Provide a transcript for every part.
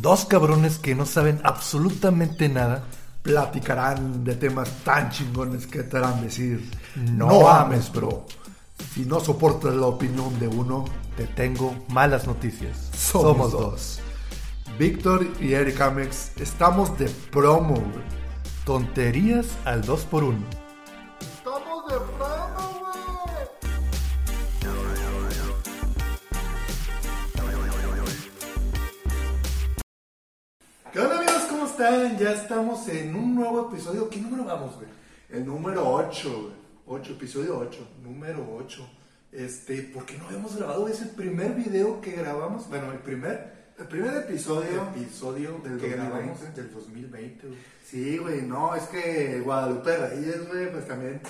Dos cabrones que no saben absolutamente nada platicarán de temas tan chingones que te harán decir, No no, ames, bro. Si no soportas la opinión de uno, te tengo malas noticias. somos, dos. Víctor y Eric Amex estamos de promo. Tonterías al 2 están? Ya estamos en un nuevo episodio. ¿Qué número vamos, güey? El número 8, güey. 8, episodio 8. Número 8. Este, ¿por qué no habíamos grabado? Es el primer video que grabamos. Bueno, el primer El primer episodio. episodio del que 2020. grabamos del 2020, güey. Sí, güey, no, es que Guadalupe Reyes, güey, pues también,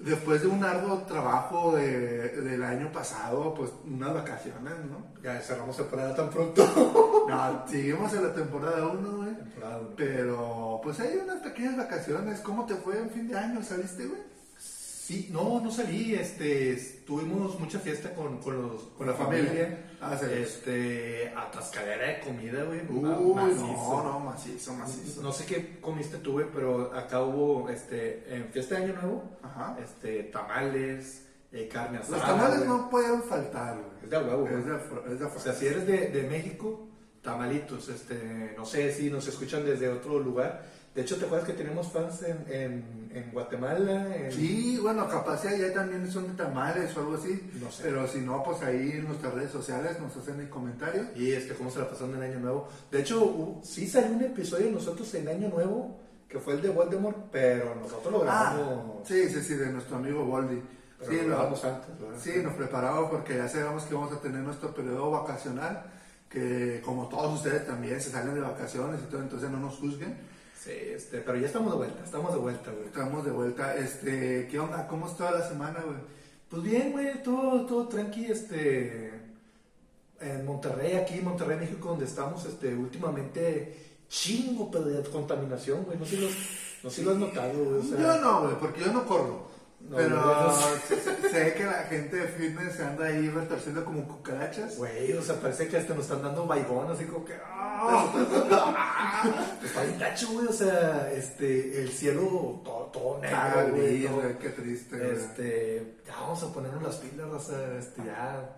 después de un arduo trabajo de- del año pasado, pues unas vacaciones, ¿no? Ya cerramos temporada tan pronto. No, seguimos en la temporada 1, güey. Temporada uno. Pero, pues hay unas pequeñas vacaciones. ¿Cómo te fue en fin de año? ¿Saliste, güey? Sí, no, no salí, este, tuvimos mucha fiesta con, con, los, con la familia. familia, Ah, sí. este, atascadera de comida, güey, Uy, macizo. no, no, macizo, macizo. No sé qué comiste tú, güey, pero acá hubo, este, en fiesta de Año Nuevo, Ajá. este, tamales, eh, carne asada. Los tamales güey. no pueden faltar, güey. Es de huevo, güey. Es de, es de O sea, si eres de, de México, tamalitos, este, no sé si nos escuchan desde otro lugar. De hecho, ¿te acuerdas que tenemos fans en, en, en Guatemala? En- Sí, bueno, capaz si allá también son de tamales o algo así. No sé. Pero si no, pues ahí en nuestras redes sociales nos hacen el comentario. Y este, cómo se la pasaron en Año Nuevo. De hecho, sí salió un episodio de nosotros en Año Nuevo, que fue el de Voldemort, pero nosotros lo Ah, grabamos. sí, sí, sí, de nuestro amigo pero Sí, lo lo- grabamos antes, ¿verdad? sí, nos preparamos porque ya sabemos que vamos a tener nuestro periodo vacacional, que como todos ustedes también se salen de vacaciones y todo, entonces no nos juzguen. Sí, este, pero ya estamos de vuelta, estamos de vuelta, güey. Estamos de vuelta. Este, ¿Qué onda? ¿Cómo está la semana, güey? Pues bien, güey, todo, todo tranqui, este, en Monterrey, aquí en Monterrey, México, donde estamos, este, últimamente, chingo pero de contaminación, güey, no sé si lo, no sé si lo has notado, güey, o sea, yo no, güey, porque yo no corro. No, pero sé, que la gente de fitness se anda ahí retorciendo como cucarachas. güey, o sea, parece que hasta nos están dando baigón, así como que, ¡ah! Está bien gacho, güey, o sea, este, el cielo todo, todo Ah, negro, güey, güey, qué triste, este, ya vamos a ponernos las pilas, o sea, este, ya.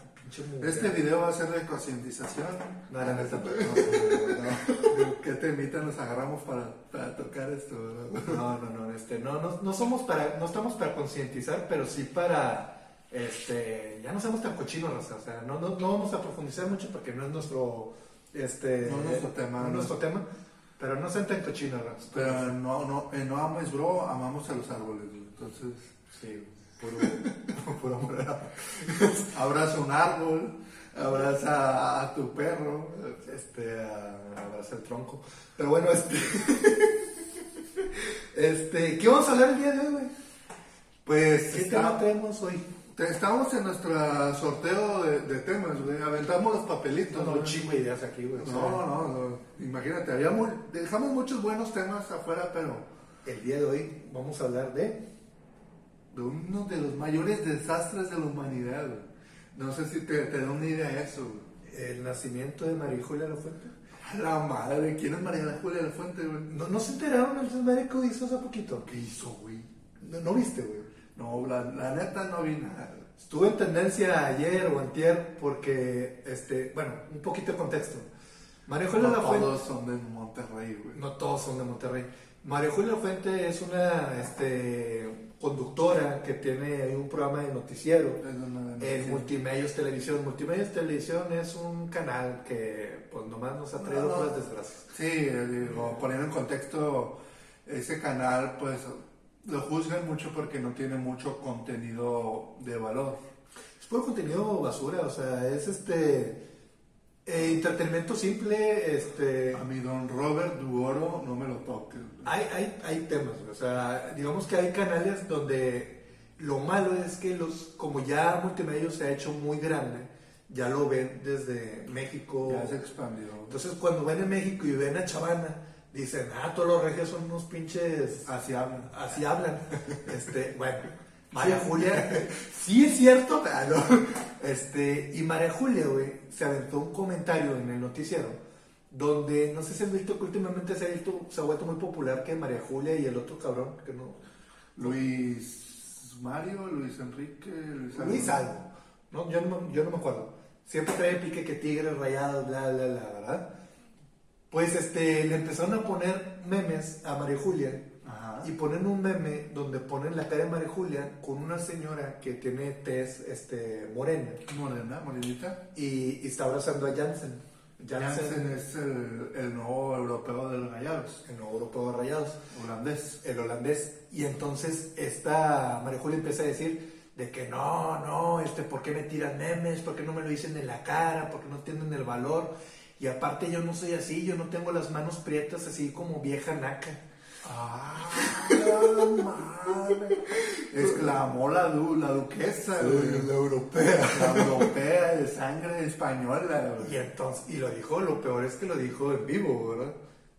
Este video va a ser de concientización. No, neta, no, no. ¿Qué temita nos agarramos para, para tocar esto? No, no, no, este, no, no, no somos para, no estamos para concientizar, pero sí para, este, ya no seamos tan cochinos, o sea, no, no, no vamos a profundizar mucho porque no es nuestro, este, No es nuestro tema, no nuestro tema, pero no sean tan cochinos. Pero no, no, No Ames Bro, amamos a los árboles. Entonces, sí, puro, puro amor. abraza un árbol, abraza a tu perro. este, a- abraza el tronco, pero bueno, este, este, ¿qué vamos a hablar el día de hoy, güey? Pues ¿Qué está- tema tenemos hoy? estamos en nuestro sorteo de, de temas, güey. Aventamos los papelitos. No, no, chingo de ideas aquí, güey. no, no, no. Imagínate, había mu- dejamos muchos buenos temas afuera, pero El día de hoy vamos a hablar de, de uno de los mayores desastres de la humanidad, güey. No sé si te, te da una idea eso, güey. el nacimiento de María Julia La Fuente. A La madre, ¿quién es María Julia de la Fuente, güey? ¿No, ¿No se enteraron el desmadre que hizo hace poquito? ¿Qué hizo, güey? ¿No, no viste, güey? No, la, la neta no vi nada. güey. Estuve en tendencia ayer o antier porque, este, bueno, un poquito de contexto. María Julia No La Fuente... todos son de Monterrey, güey. No todos son de Monterrey. María Julia Fuente es una este, conductora que tiene un programa de noticiero en Multimedios Televisión. Multimedios Televisión es un canal que pues nomás nos ha traído puras desgracias. Sí, eh, digo, poniendo en contexto, ese canal, pues lo juzgan mucho porque no tiene mucho contenido de valor. Es puro contenido basura, o sea, es este eh, entretenimiento simple, este A mi don Robert Duoro no me lo toques. Hay, hay, hay temas, o sea, digamos que hay canales donde lo malo es que los, como ya multimedia se ha hecho muy grande, ya lo ven desde México. Ya se expandió. Entonces cuando ven en México y ven a Chavana, dicen, ah, todos los regios son unos pinches Así hablan. así hablan. Este, bueno, María Julia, sí es cierto, no. este, y María Julia, güey, se aventó un comentario en el noticiero donde no sé si han visto que últimamente se ha, visto, se ha vuelto muy popular que María Julia y el otro cabrón, que no... Luis Mario, Luis Enrique, Luis algo. Luis algo. No, yo, no, yo no me acuerdo. Siempre trae pique que tigres rayados, bla, bla, bla, ¿verdad? Pues este, le empezaron a poner memes a María Julia Ajá. y ponen un meme donde ponen la cara de María Julia con una señora que tiene tez este, morena Morena, morenita. y, y está abrazando a Jansen. Janssen es el, el nuevo europeo de los rayados, el nuevo europeo de rayados. holandés. el holandés. Y entonces esta María Julia empieza a decir de que no, no, este, ¿por qué me tiran memes? ¿Por qué no me lo dicen en la cara? ¿Por qué no tienen el valor? Y aparte yo no soy así, yo no tengo las manos prietas así como vieja naca. ¡Ah, madre! Exclamó la, du- la duquesa, güey. europea. La europea de sangre española, güey. Y entonces, y lo dijo, lo peor es que lo dijo en vivo, ¿verdad?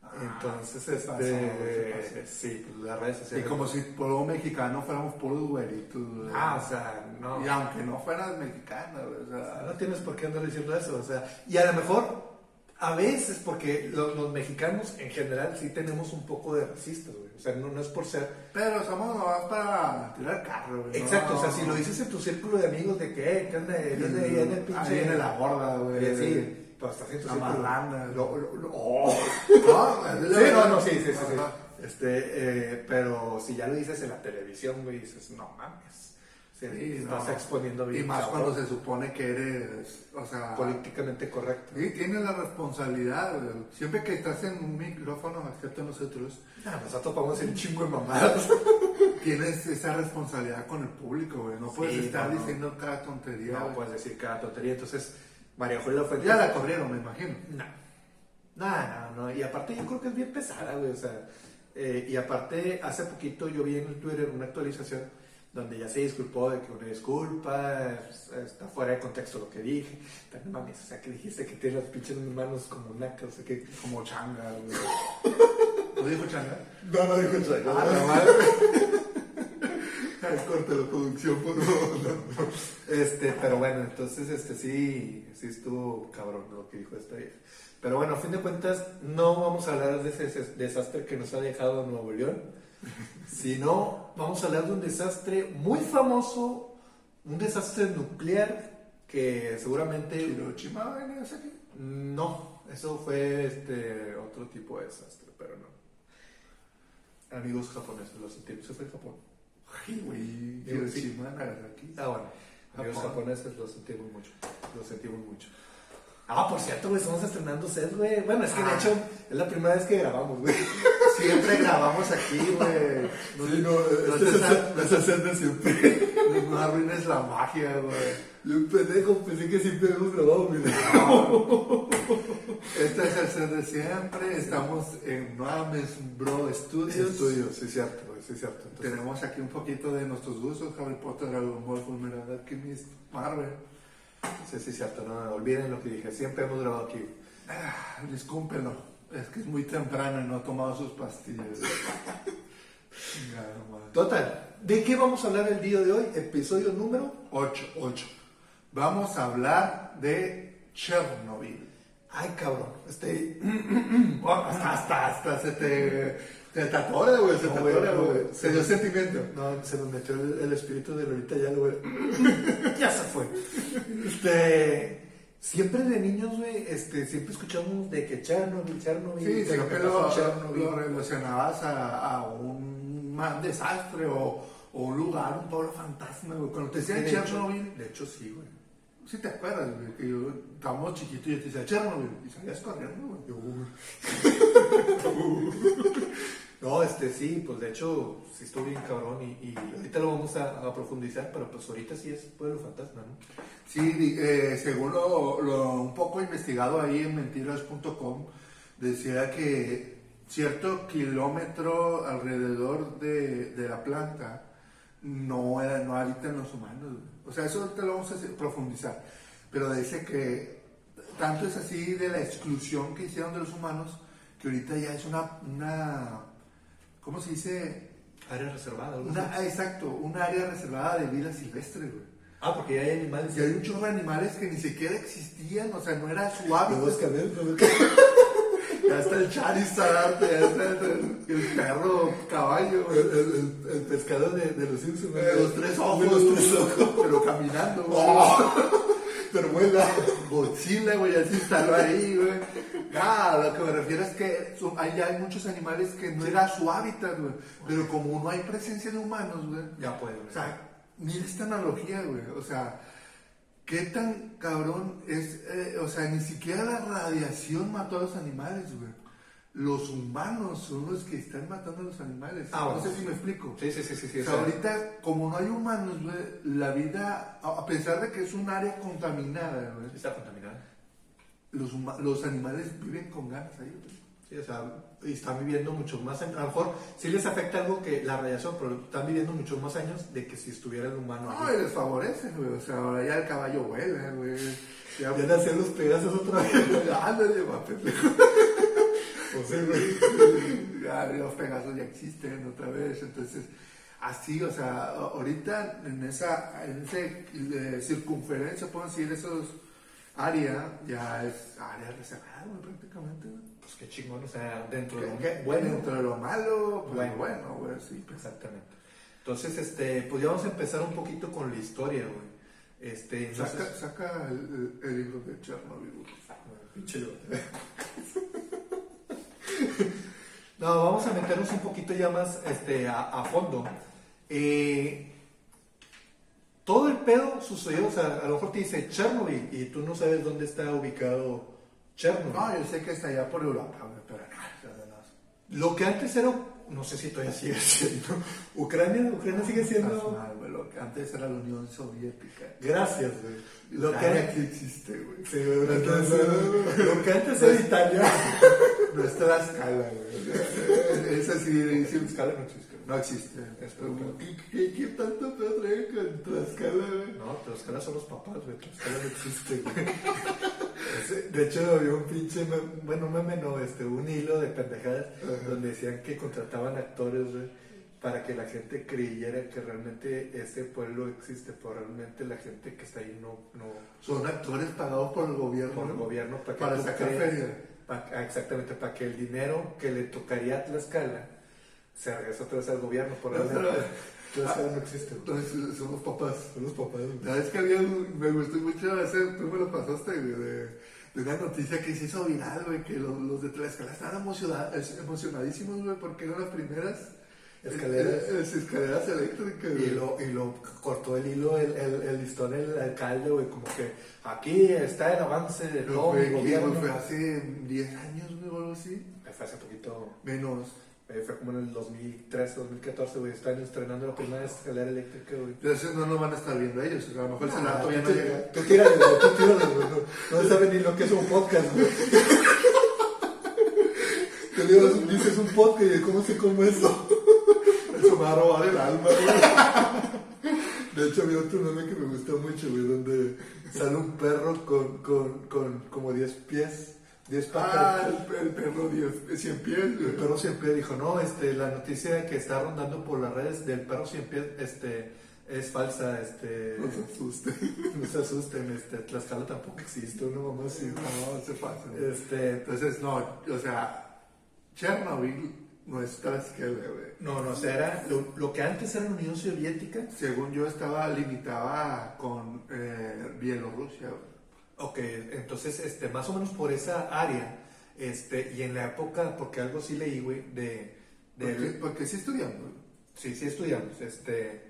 Ah, entonces, este, pasó, pasó. sí, las redes Y como si pueblo mexicano fuéramos puros güeritos, güey. Ah, o sea, no. Y aunque no fueras mexicana, güey, o sea... No tienes por qué andar diciendo eso, o sea, y a lo mejor, a veces, porque los, los mexicanos en general sí tenemos un poco de racistas, güey, o sea, no, no es por ser... Pero somos nomás para tirar carro, güey. Exacto, no- o sea, si lo dices en tu círculo de amigos de que, eh, ¿qué onda? Ahí en el pinche... Ahí viene la gorda, güey. Sí, pues tu La marrana. Lo- lo- lo- oh. No, Sí, no, no, sí, sí, sí. Este, eh, pero si ya lo dices en la televisión, güey, dices, no mames, sí, Sí, estás no. exponiendo bien. Y más cabrón, cuando se supone que eres, o sea... políticamente correcto. Sí, tienes la responsabilidad. Siempre que estás en un micrófono, excepto nosotros, Ah, nosotros podemos hacer un chingo de mamadas. tienes esa responsabilidad con el público, güey. No puedes Sí, estar no, no. diciendo cada tontería. No puedes decir cada tontería. Entonces, María Julia fue. Ya la corrieron, me imagino. No. No, no, no. Y aparte, yo creo que es bien pesada, güey. O sea, eh, y aparte, hace poquito yo vi en el Twitter una actualización donde ya se disculpó de que una disculpa, es- está fuera de contexto lo que dije. Pero no mames, o sea, que dijiste que tienes las pinches manos como naca, o sea, que. Como changa, güey. ¿Lo dijo changa? No, no dijo eso. Ah, la madre. Ay, Córtalo, producción, por favor. Este, pero bueno, entonces, este, sí, sí estuvo cabrón lo que dijo esta vieja. Pero bueno, a fin de cuentas, no vamos a hablar de ese des- desastre que nos ha dejado Nuevo León, sino vamos a hablar de un desastre muy famoso, un desastre nuclear que seguramente... Hiroshima, ¿venía ese aquí? No, eso fue este, otro tipo de desastre, pero no. Amigos japoneses, lo sentimos, eso fue en Japón. Ay, güey. Hiroshima, Nagasaki. Ah, bueno. Amigos japoneses lo sentimos mucho. Lo sentimos mucho. Ah, por cierto, güey, estamos estrenando set, güey. Bueno, es que de Ah. hecho es la primera vez que grabamos, güey. Siempre grabamos aquí, güey. No, Sí, no, no este te es el- es el de siempre. no arruines la magia, güey. Yo un pendejo, pensé que siempre hemos grabado, güey. Este es el ser de siempre. Estamos en Nuames Bro Studios. Estudio, sí, cierto, güey, sí, cierto. Entonces, Tenemos aquí un poquito de nuestros gustos: Harry Potter, Dragon Ball, Fullmetal Alchemist, Marvel. Sí, sí, cierto. No, olviden lo que dije. Siempre hemos grabado aquí. Ah, discúlpenlo. Es que es muy temprano y no he tomado sus pastillas. Total, ¿de qué vamos a hablar el día de hoy? Episodio número 8. 8. Vamos a hablar de Chernobyl. Ay, cabrón. Este. hasta, hasta, hasta se te, te atora, güey. Se No, güey, atora, no, güey. güey. Se dio sentimiento. No, se nos metió el, el espíritu de ahorita ya, güey. ya se fue. Este. Siempre de niños, güey, este, siempre escuchamos de que Chernobyl, Chernobyl. Sí, siempre lo, Chernobyl. lo relacionabas a, a un mal desastre o, o un lugar, un pueblo fantasma, güey. Cuando te Sí, decían de hecho- Chernobyl, De hecho, sí, güey. sí te acuerdas, güey, que yo estábamos chiquitos y yo te decía Chernobyl y salías corriendo, güey. No, este sí, pues de hecho sí estuvo bien cabrón y, ahorita lo vamos a, profundizar, pero pues ahorita sí es pueblo fantasma, ¿no? Sí, eh, según lo, un poco investigado ahí en mentiras.com, decía que cierto kilómetro alrededor de, de la planta no, no habitan los humanos. O sea, eso ahorita lo vamos a profundizar. Pero dice que tanto es así de la exclusión que hicieron de los humanos que ahorita ya es una, una ¿cómo se dice? Área reservada. Una, ah, exacto, un área reservada de vida silvestre, güey. Ah, porque ya hay animales. Y hay un chorro de animales que ni siquiera existían, o sea, no era su a ver, lo vas a- Ya está el Charizard, ya está el, el perro caballo, El, el, el pescado de, de los Simpsons. de los tres ojos, los tres ojos. pero caminando. güey. Pero vuela. Godzilla, güey, ya se instaló ahí, güey. Nada, lo que me refiero es que son- hay, hay muchos animales que no era su hábitat, güey. Pero como no hay presencia de humanos, güey. Ya puede, güey. O sea, mira esta analogía, güey. O sea, ¿qué tan cabrón es? eh, o sea, ni siquiera la radiación mató a los animales, güey. Los humanos son los que están matando a los animales. Ah, no sé si me explico. Sí, sí, sí, sí. sí O sea, ahorita, como no hay humanos, güey, la vida, a pesar de que es un área contaminada, Está contaminada. los, los animales viven con ganas ahí, güey. Sí, o sea, y están viviendo mucho más años. A lo mejor sí les afecta algo que la radiación, pero están viviendo muchos más años de que si estuviera el humano No, ahí. y les favorece, güey. O sea, ahora ya el caballo vuela, güey. Ya, Ya nacen los pedazos otra vez. Ándale, va, pendejo. Güey. Ya, los Pegasos ya existen otra vez, entonces así, o sea, ahorita en esa, en ese eh, circunferencia, puedo decir, esos área, ya es área reservada, güey, prácticamente, güey. Pues qué chingón, o sea, dentro de lo que- bueno. dentro de lo malo, pues Bueno. bueno, güey, sí, pues. Exactamente. Entonces, este, pues ya vamos a empezar un poquito con la historia, güey. Este, sé Saca, saca el, el- el libro de Chernobyl, güey. Pinche yo. No, vamos a meternos un poquito ya más este, a, a fondo. Eh, todo el pedo sucedió, o sea, a lo mejor te dice Chernobyl y tú no sabes dónde está ubicado Chernobyl. No, yo sé que está allá por Europa, pero no. Lo que antes era, no sé si todavía sigue siendo, Ucrania, Ucrania sigue siendo... mal, lo que antes era la Unión Soviética. Gracias, güey. Lo que, sí existe, güey. Sí, entonces, lo que antes era Italia. No es Tlaxcala, güey. Es así, dice, Tlaxcala no existe. No existe. ¿Qué, qué, tanto pedo trae con Tlaxcala, güey? No, Tlaxcala son los papás, güey. Tlaxcala no existe, güey. De hecho, había un pinche, bueno, meme no, este, un hilo de pendejadas donde decían que contrataban actores, güey, para que la gente creyera que realmente ese pueblo existe, pero realmente la gente que está ahí no, no Son actores pagados por el gobierno. por el gobierno para que Para sacar feria. pa- ah, exactamente, para que el dinero que le tocaría a Tlaxcala se regrese otra vez al gobierno, por No, pero- Tlaxcala no existe. Entonces, son los papás. Son los papás. ¿Sabes que había me gustó mucho ese, tú me lo pasaste, de, de una noticia que se hizo viral, güey, que los, los de Tlaxcala estaban emociona- es- emocionadísimos, güey, porque eran las primeras Escaleras. eh, eh, escaleras eléctricas, Y lo, y lo cortó el hilo, el, el, el listón, el alcalde, güey, como que aquí está el avance de Pero todo fue, mi gobierno. fue hace 10 años, güey, o algo así. Fue hace poquito, Menos. eh, fue como en el 2013, 2014, güey, están estrenando la primera escalera eléctrica, güey. Entonces no lo van a estar viendo ellos, o sea, a lo mejor el Senado todavía no llega. Tú tírale, güey, tú tírale, güey. No, no saben ni lo que es un podcast, güey. Te digo, dices un podcast y cómo se come eso. Va a robar el alma, güey. De hecho, había otro meme que me gustó mucho, güey, donde sale un perro con, con, con como 10 pies, 10 patas. Ah, el, el perro 10, 100 pies, El güey. perro cien pies dijo, no, este, la noticia que está rondando por las redes del perro cien pies, este, es falsa, este, No se asusten. no se asusten, este, Tlaxcala tampoco existe, una mamá así. No, se pasa. Este, Entonces, no, o sea, Chernobyl no es Tlaxcala, güey. no, no, o sea, era lo, lo que antes era la Unión Soviética, Según yo estaba limitada con eh, Bielorrusia, ok, entonces, este, más o menos por esa área, este, y en la época, porque algo sí leí, güey, de, Porque, sí estudiando. güey. sí, sí estudiamos, este,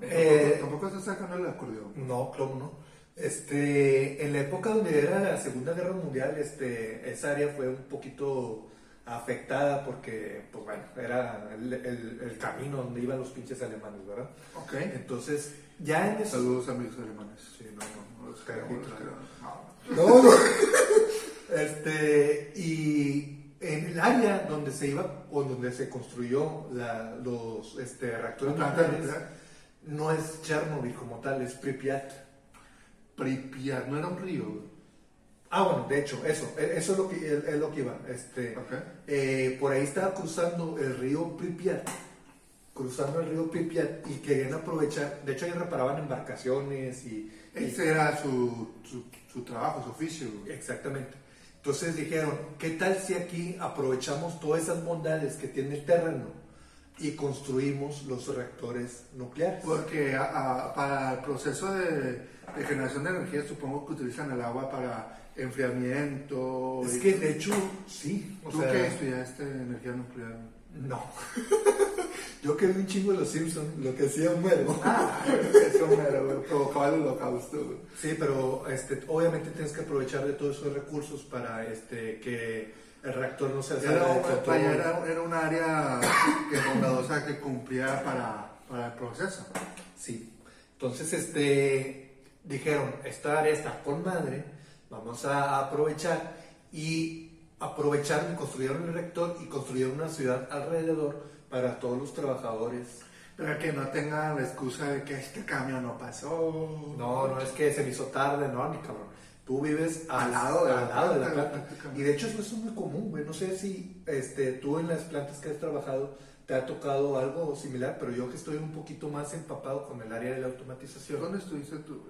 Tampoco, Eh, tampoco estás sacando el acordeón. No, claro, no. Este, en la época donde era la Segunda Guerra Mundial, este, esa área fue un poquito afectada porque, pues bueno, era el, el- el camino donde iban los pinches alemanes, ¿verdad? Ok. Entonces, ya en eso... Saludos amigos alemanes. Sí, no, no, No los queremos. No. No. Este, y en el área donde se iba, o donde se construyó la- los este, reactores nucleares, no es Chernobyl como tal, es Pripyat. Pripyat, no era un río. Ah, bueno, de hecho, eso, e- eso es lo que, es, lo que iba. Este, Ok. eh, por ahí estaba cruzando el río Pripyat, cruzando el río Pripyat y querían aprovechar, de hecho ahí reparaban embarcaciones y, y- Ese era su, su, su trabajo, su oficio. exactamente. Entonces dijeron, ¿qué tal si aquí aprovechamos todas esas bondades que tiene el terreno y construimos los reactores nucleares? Porque a- a- para el proceso de, de generación de energía supongo que utilizan el agua para enfriamiento. Es que de hecho, sí. O ¿Tú sea, qué estudiaste energía nuclear? No. Yo que vi un chingo de los Simpsons, lo que hacía Homero. Ah, eso me lo provocaba el holocausto. Sí, pero este, obviamente tienes que aprovechar de todos esos recursos para este, que el reactor no se Era, control. vaya, era, era un área que bondadosa que cumplía para, para el proceso. Sí. Entonces, este, dijeron, esta área está con madre, vamos a aprovechar y aprovecharon construyeron el reactor y construyeron una ciudad alrededor para todos los trabajadores. Para que no tengan la excusa de que este cambio no pasó. No, no es que se me hizo tarde, no, ni cabrón. Tú vives Al lado de la al lado de la planta. Y de hecho eso es muy común, güey. No sé si este, tú en las plantas que has trabajado te ha tocado algo similar, pero yo que estoy un poquito más empapado con el área de la automatización. ¿Dónde estuviste tú?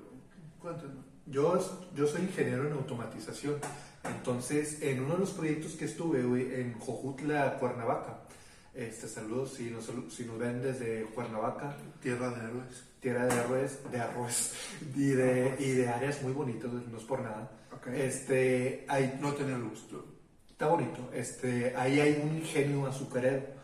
Cuéntanos. Yo, yo soy ingeniero en automatización. Entonces, en uno de los proyectos que estuve, güey, en Jojutla, Cuernavaca, este, saludos si nos, si nos ven desde Cuernavaca, Tierra de héroes. tierra de arroz, de arroz y de, y de áreas muy bonitas, no es por nada. Ok. Este, hay, No tenía gusto. está bonito. Este, ahí hay un ingenio azucarero.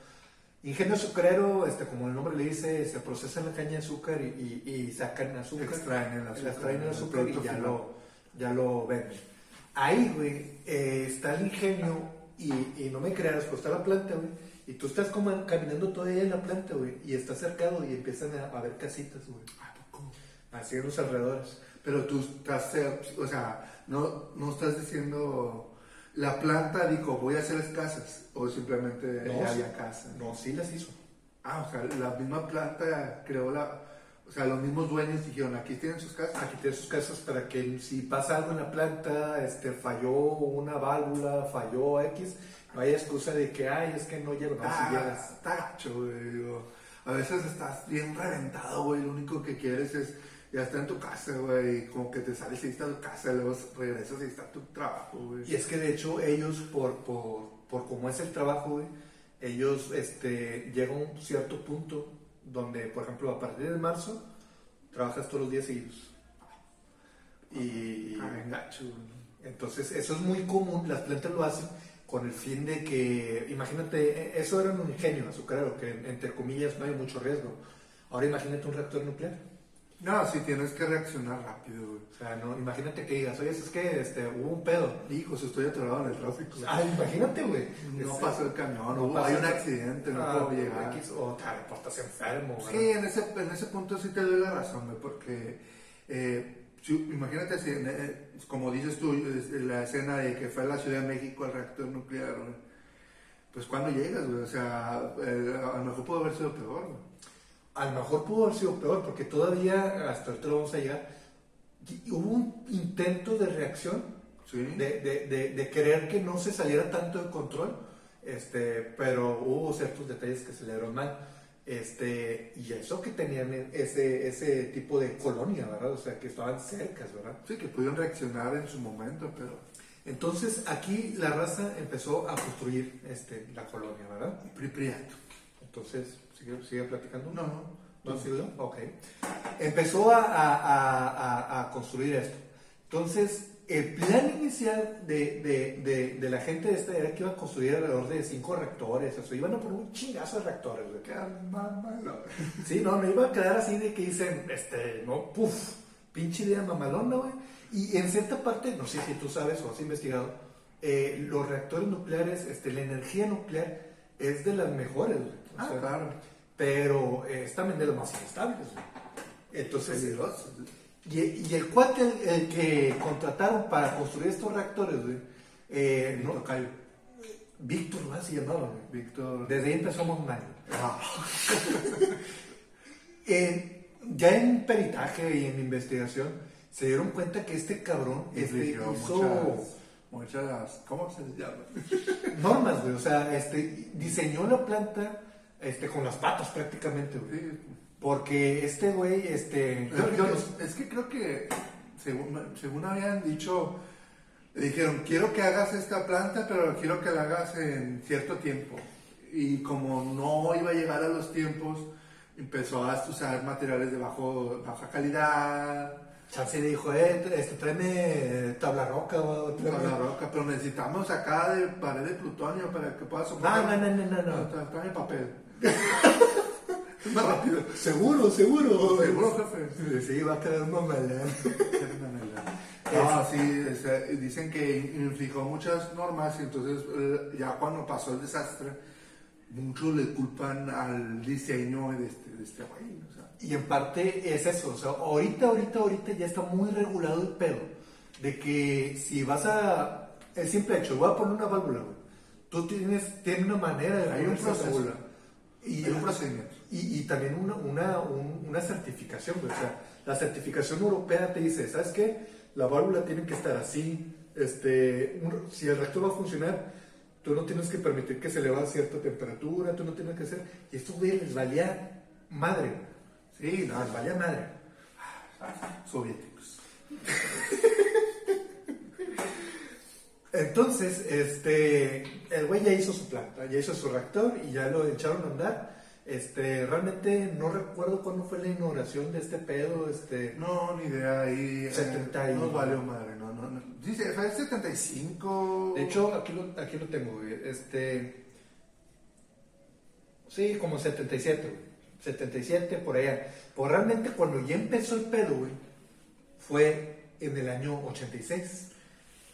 Ingenio azucarero, este, como el nombre le dice, se procesa la caña de azúcar y, y- y sacan azúcar. Extraen el azúcar, Extraen el el azúcar y ya final. lo, ya lo venden. Ahí, güey, eh, está el ingenio y, y no me creas, pues está la planta, güey. Y tú estás como caminando todavía en la planta, güey, y estás cercado y empiezan a, a ver casitas, güey. Así en los alrededores. Pero tú estás, eh, o sea, no, no estás diciendo, la planta dijo, voy a hacer las casas, o simplemente No, ya había casa. No, sí las hizo. Ah, o sea, la misma planta creó la, o sea, los mismos dueños dijeron, aquí tienen sus casas. Aquí tiene sus casas para que si pasa algo en la planta, este, falló una válvula, falló X, no hay excusa de que, ay, es que no llego, no, Ah, si llegas. gacho, güey. A veces estás bien reventado, güey. Lo único que quieres es ya estar en tu casa, güey. Como que te sales y está tu casa, y luego regresas y está tu trabajo, güey. Y es que de hecho ellos, por, por, por cómo es el trabajo, güey, ellos este, llegan a un cierto punto donde, por ejemplo, a partir de marzo, trabajas todos los días seguidos. Y Ah, gacho, entonces eso es muy común, las plantas lo hacen con el fin de que, imagínate, eso era un ingenio azucarero, que entre comillas no hay mucho riesgo. Ahora imagínate un reactor nuclear. No, sí tienes que reaccionar rápido, güey. O sea, no, imagínate que digas, oye, es que este, hubo un pedo. Hijos, estoy atorado en el tráfico. Ah, imagínate, güey. no Este, pasó el camión, no o pasó hay un accidente, no Ah, puedo llegar. X, o te reportas enfermo. Sí, ¿verdad? en ese, en ese punto sí te doy la razón, güey, porque eh, si- imagínate si, eh, como dices tú, la escena de que fue a la Ciudad de México el reactor nuclear, güey, pues cuando llegas, güey, o sea, eh, a lo mejor pudo haber sido peor, güey. A lo mejor pudo haber sido peor, porque todavía, hasta ahorita lo vamos a llegar, hubo un intento de reacción, Sí. de, de, de, de querer que no se saliera tanto de control, este, pero hubo ciertos detalles que se le dieron mal. Este, y eso que tenían ese, ese tipo de colonia, ¿verdad? O sea, que estaban cercas, ¿verdad? Sí, que pudieron reaccionar en su momento, pero Entonces aquí la raza empezó a construir este, la colonia, ¿verdad? pripriato. Entonces, ¿sigue, sigue platicando? No, no. ¿No sigo? Ok. Empezó a, a- a- a- construir esto. Entonces, el plan inicial de, de- de- de la gente de esta era que iban a construir alrededor de cinco reactores, o sea, iban a poner un chingazo de reactores. Sí, no, no iba a quedar así de que dicen, este, no, puf, pinche idea mamalona, güey. Y en cierta parte, no sé si tú sabes o has investigado, eh, los reactores nucleares, este, la energía nuclear es de las mejores, güey. O Ah, sea, claro. Pero eh, es también de los más inestables, güey. Entonces, Peligroso. y, y el cuate el, el que contrataron para construir estos reactores, güey, eh, no. Víctor, ¿no? se llamaba. Víctor. Desde ahí empezamos mal. Ah, Eh, ya en peritaje y en investigación se dieron cuenta que este cabrón este, infligió hizo muchas, muchas, ¿cómo se llama? normas, güey. O sea, este, diseñó la planta este, con las patas prácticamente, güey. Sí. Porque este güey, este, yo- yo no- es que creo que, según, según habían dicho, Le dijeron, quiero que hagas esta planta, pero quiero que la hagas en cierto tiempo. Y como no iba a llegar a los tiempos, empezó a usar materiales de bajo, baja calidad. Chance dijo, eh, este, tráeme tabla roca o tráeme... Tabla roca, pero necesitamos acá de pared de plutonio para que pueda No, soportar. no, no, no, no, no. Tra- Tráeme papel. Más rápido. Seguro, seguro. Seguro, jefe. Sí, va a quedar un mamelán. No, sí, dicen que infringió muchas normas y entonces eh, ya cuando pasó el desastre, muchos le culpan al diseño de este, de este güey. o sea. Y en parte es eso, o sea, ahorita, ahorita, ahorita ya está muy regulado el pedo. De que si vas a. El simple hecho, voy a poner una válvula, güey. Tú tienes, tienes una manera de Hay un poner esa proceso. válvula. Y, un procedimiento. Y, y también una, una, un- una certificación. O sea, la certificación europea te dice, ¿sabes qué? La válvula tiene que estar así. Este, un- si el reactor va a funcionar, tú no tienes que permitir que se eleva a cierta temperatura, tú no tienes que hacer. Y esto, güey, les valía madre. Sí, no, Les valía madre. soviéticos. Entonces, este, el güey ya hizo su planta, ya hizo su reactor y ya lo echaron a andar. Este, realmente no recuerdo cuándo fue la inauguración de este pedo, este, No, ni idea. Ahí, eh, 70 y- No valió madre, no, no. no. Dice, fue 75. de hecho aquí lo, aquí lo tengo, este, sí, como 77, güey, 77 por allá. Pues realmente cuando ya empezó el pedo, güey, fue en el año 86.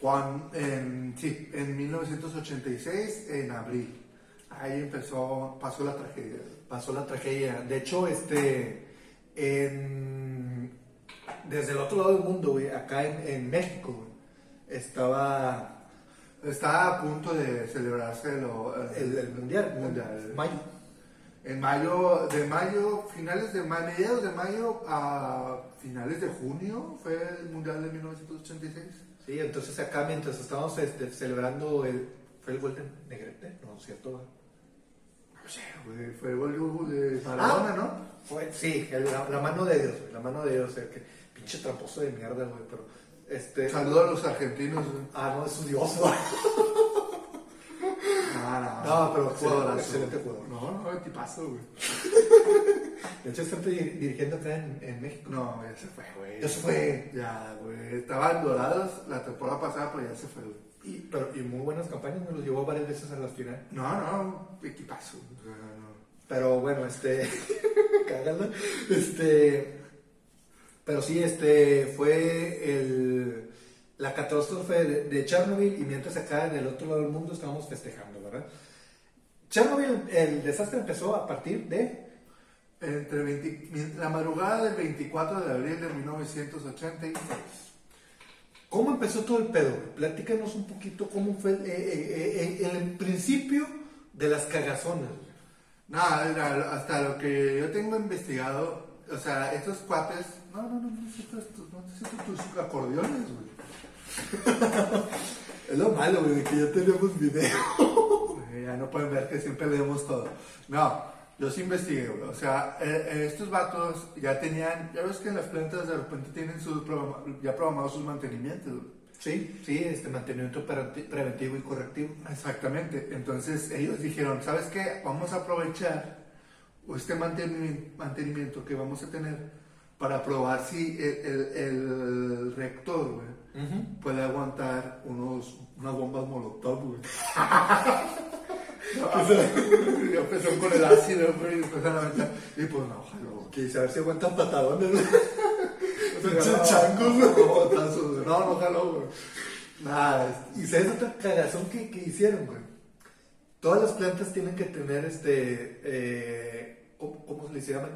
Cuando, en, sí, en 1986, en abril. Ahí empezó, pasó la tragedia. pasó la tragedia. De hecho, este, en- desde el otro lado del mundo, güey, acá en, en México, güey, estaba Está a punto de celebrarse lo, el, el mundial, mundial. mayo. En mayo, de mayo, finales de mayo, mediados de mayo a finales de junio fue el mundial de 1986. Sí, entonces acá mientras estábamos este, celebrando el, fue el gol de Negrete, no cierto? No sé, güey, fue el gol de Maradona, Ah. ¿no? Fue, sí, el- la, la mano de Dios, güey, la mano de Dios, el que pinche tramposo de mierda, güey, pero este, Saludos a los argentinos. güey. ah, no, es su Dios, güey. Ah, No, pero Jugadorazo. excelente jugador. No, no, tipazo, güey. De hecho, dir- dirigiendo acá en, en México. No, ya se fue, güey. Ya se fue. Ya, güey. Estaban dorados la temporada pasada, pero ya se fue, güey. Y, pero, y muy buenas campañas, me los llevó varias veces a la final. No, no, equipazo. No. Pero bueno, este. cágala. Este. Pero sí, este. Fue el. La catástrofe de, de Chernobyl y mientras acá en el otro lado del mundo estábamos festejando, ¿verdad? Chernobyl, el desastre empezó a partir de. Entre 20 la madrugada del 24 de abril de 1986. ¿Cómo empezó todo el pedo? Platícanos un poquito cómo fue el, eh, eh, el principio de las cagazonas. Nada, hasta lo que yo tengo investigado, o sea, estos cuates. No, no, no, no necesito, estos- no necesito tus acordeones, güey. Es lo malo, güey, que ya tenemos video. Ya no pueden ver que siempre leemos todo. No, yo sí investigué, güey. O sea, eh, eh, estos vatos ya tenían, ya ves que las plantas de repente tienen sus programa- ya programados sus mantenimientos. güey. Sí, sí, este mantenimiento pre- preventivo y correctivo. Exactamente. Entonces ellos dijeron, ¿sabes qué? Vamos a aprovechar este mantenimi- mantenimiento que vamos a tener para probar si el, el- el reactor, güey, puede aguantar unos, unas bombas molotov, güey. Ya empezó con el ácido, güey, y empezaron a aventar. Y pues no, ojalá. Que a ver si aguantan patadones. güey. Changos, güey. no, no, jaló, güey. Nada, Y sabes otra cagazón que, que hicieron, güey. Todas las plantas tienen que tener este. Eh, ¿cómo, cómo se les llaman?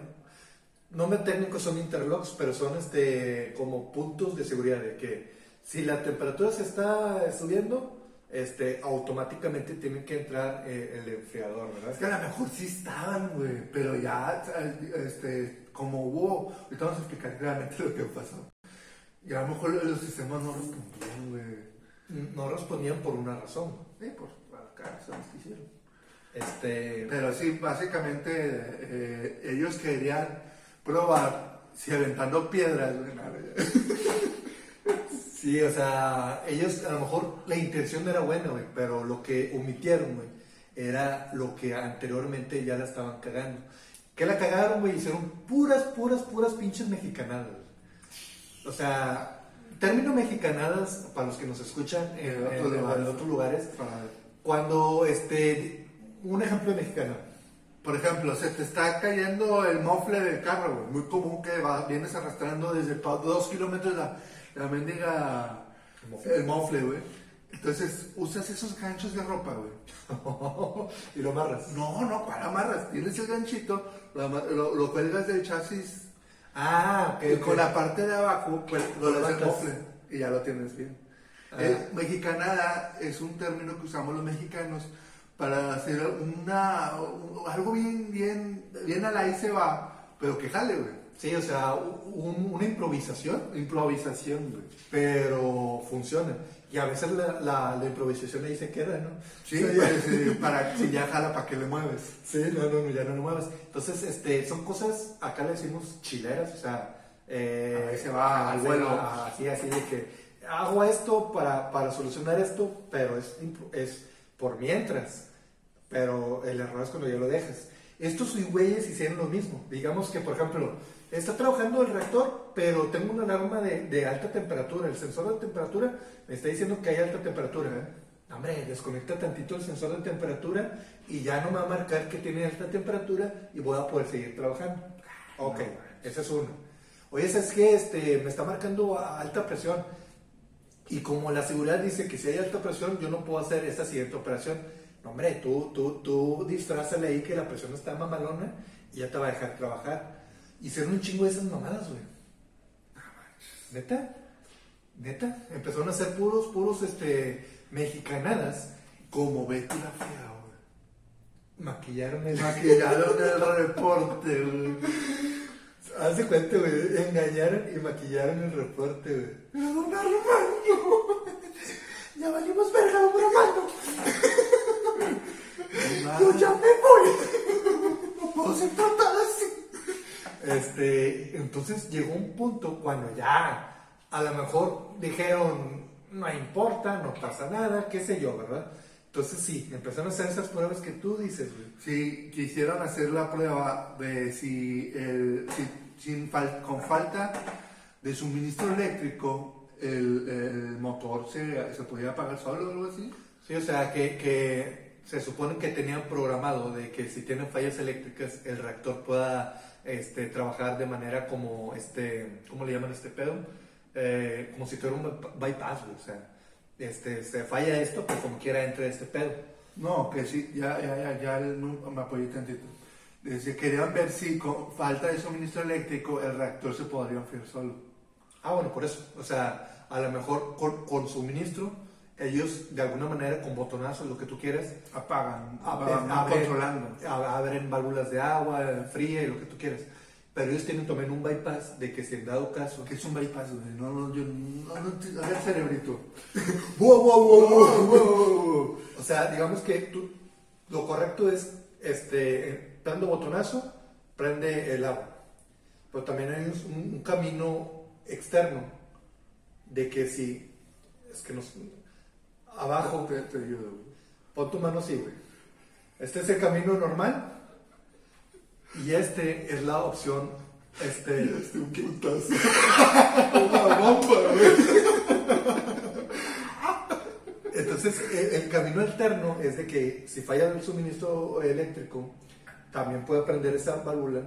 No me técnicos son interlocks, pero son este como puntos de seguridad de que si la temperatura se está subiendo, este automáticamente tiene que entrar eh, el enfriador, Es ¿verdad? que a lo mejor sí estaban, güey, pero ya, este, como hubo, ahorita vamos a explicar claramente lo que pasó. Y a lo mejor los sistemas no respondían, güey. No respondían por una razón. Sí, por acá, ¿sabes qué hicieron? Este, Pero sí, básicamente eh, ellos querían probar si aventando piedras, güey. Sí, o sea, ellos a lo mejor la intención era buena, güey, pero lo que omitieron, güey, era lo que anteriormente ya la estaban cagando. ¿Qué la cagaron, güey? Hicieron puras, puras, puras pinches mexicanadas. güey. O sea, término mexicanadas, para los que nos escuchan en, En otros en- en lugares. otros lugares, Para- cuando, este, un ejemplo de mexicano. Por ejemplo, se te está cayendo el mofle del carro, güey. Muy común que va- vienes arrastrando desde pa- dos kilómetros la, la mendiga, El mofle. el mofle, güey. Entonces, usas esos ganchos de ropa, güey. y lo amarras. No, no, para amarras. Tienes el ganchito, lo, ama- lo- lo cuelgas del chasis Ah, ok. y con la parte de abajo, pues, Lo lo el mofle y ya lo tienes bien. Ah. Eh, mexicanada es un término que usamos los mexicanos para hacer una, un- algo bien, bien, bien a la y se va, pero que jale, güey. Sí, o sea, un- una improvisación, Improvisación, güey. pero funciona. Y a veces la, la, la improvisación ahí se queda, ¿no? Sí, pues, eh, para, si ya jala, ¿para qué le mueves? Sí, no, no, ya no lo muevas. Entonces, este, son cosas, acá le decimos chileras, o sea, eh, Ahí se va al vuelo. va Así, así de que hago esto para, para solucionar esto, pero es, es por mientras. Pero el error es cuando ya lo dejas. Estos güeyes hicieron lo mismo. Digamos que, por ejemplo, está trabajando el reactor, pero tengo una alarma de, de alta temperatura. El sensor de temperatura me está diciendo que hay alta temperatura. Hombre, desconecta tantito el sensor de temperatura y ya no me va a marcar que tiene alta temperatura y voy a poder seguir trabajando. Ok, ese es uno. Oye, ¿sabes qué? Este, me está marcando a alta presión. Y como la seguridad dice que si hay alta presión, yo no puedo hacer esta siguiente operación. No, hombre, tú, tú, tú disfrázale ahí que la presión está mamalona y ya te va a dejar trabajar. Hicieron un chingo de esas mamadas, güey. ¿Neta? ¿Neta? Empezaron a hacer puros, puros, este, mexicanadas. Como Betty la fea, güey. Maquillaron el... Maquillaron el reporte, güey. Haz de cuenta, güey. Engañaron y maquillaron el reporte, güey. Pero don Armando, ya valimos verga, don Armando. Yo ya me voy. No puedo ser tratada así. Este, entonces llegó un punto cuando ya a lo mejor dijeron, no importa, no pasa nada, qué sé yo, ¿verdad? Entonces sí, empezaron a hacer esas pruebas que tú dices, güey. Si quisieran hacer la prueba de si, el, si sin fal- con falta de suministro eléctrico el, el motor se, se podía apagar solo o algo así. Sí, o sea, que, que se supone que tenían programado de que si tienen fallas eléctricas el reactor pueda este, trabajar de manera como, este, ¿cómo le llaman a este pedo? Eh, como si fuera un bypass, o sea, este, se falla esto, pero como quiera entra este pedo. No, que sí, ya, ya, ya, ya me apoyé tantito. Dice, querían ver si con falta de suministro eléctrico el reactor se podría enfriar solo. Ah, bueno, por eso. O sea, a lo mejor con, con suministro, ellos de alguna manera con botonazos, lo que tú quieras, Apagan, van abren- controlando. ab- abren válvulas de agua, fría y lo que tú quieras. Pero ellos tienen también un bypass de que si en dado caso... Que es un bypass, güey. No, no, yo no, no, a ver, cerebrito. ¡Wow, wow, wow! O sea, digamos que tú, lo correcto es, este, dando botonazo, prende el agua. Pero también hay un, un camino externo de que si, es que nos, abajo, Te, te ayudo, güey. pon tu mano así, güey. Este es el camino normal y este es la opción, este, Este un putazo. Una bomba, güey. Entonces, el, el camino alterno es de que si falla el suministro eléctrico, también puede prender esa válvula,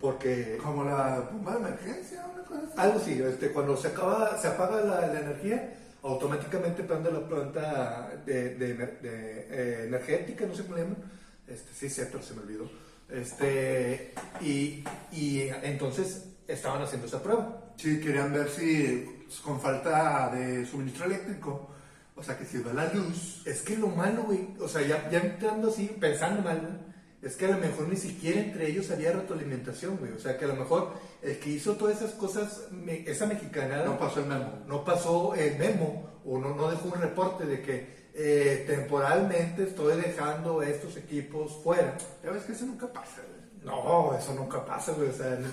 porque Como la bomba de emergencia, una cosa así. algo sí, este, cuando se, acaba, se apaga la, la energía, automáticamente prende la planta de, de de, eh, energética, no sé cómo le llaman, este, sí, cierto, se me olvidó. Este, y, y entonces estaban haciendo esa prueba. Sí, querían ver si con falta de suministro eléctrico, o sea, que si va la luz, Es que lo malo, güey, o sea, ya, ya entrando así, pensando mal, es que a lo mejor ni siquiera entre ellos había retroalimentación, güey. O sea, que a lo mejor el que hizo todas esas cosas, me- esa mexicanada, no pasó el memo. no pasó el memo o no, no dejó un reporte de que eh, temporalmente estoy dejando estos equipos fuera. Ya ves que eso nunca pasa, güey. No, eso nunca pasa, güey. O sea, en,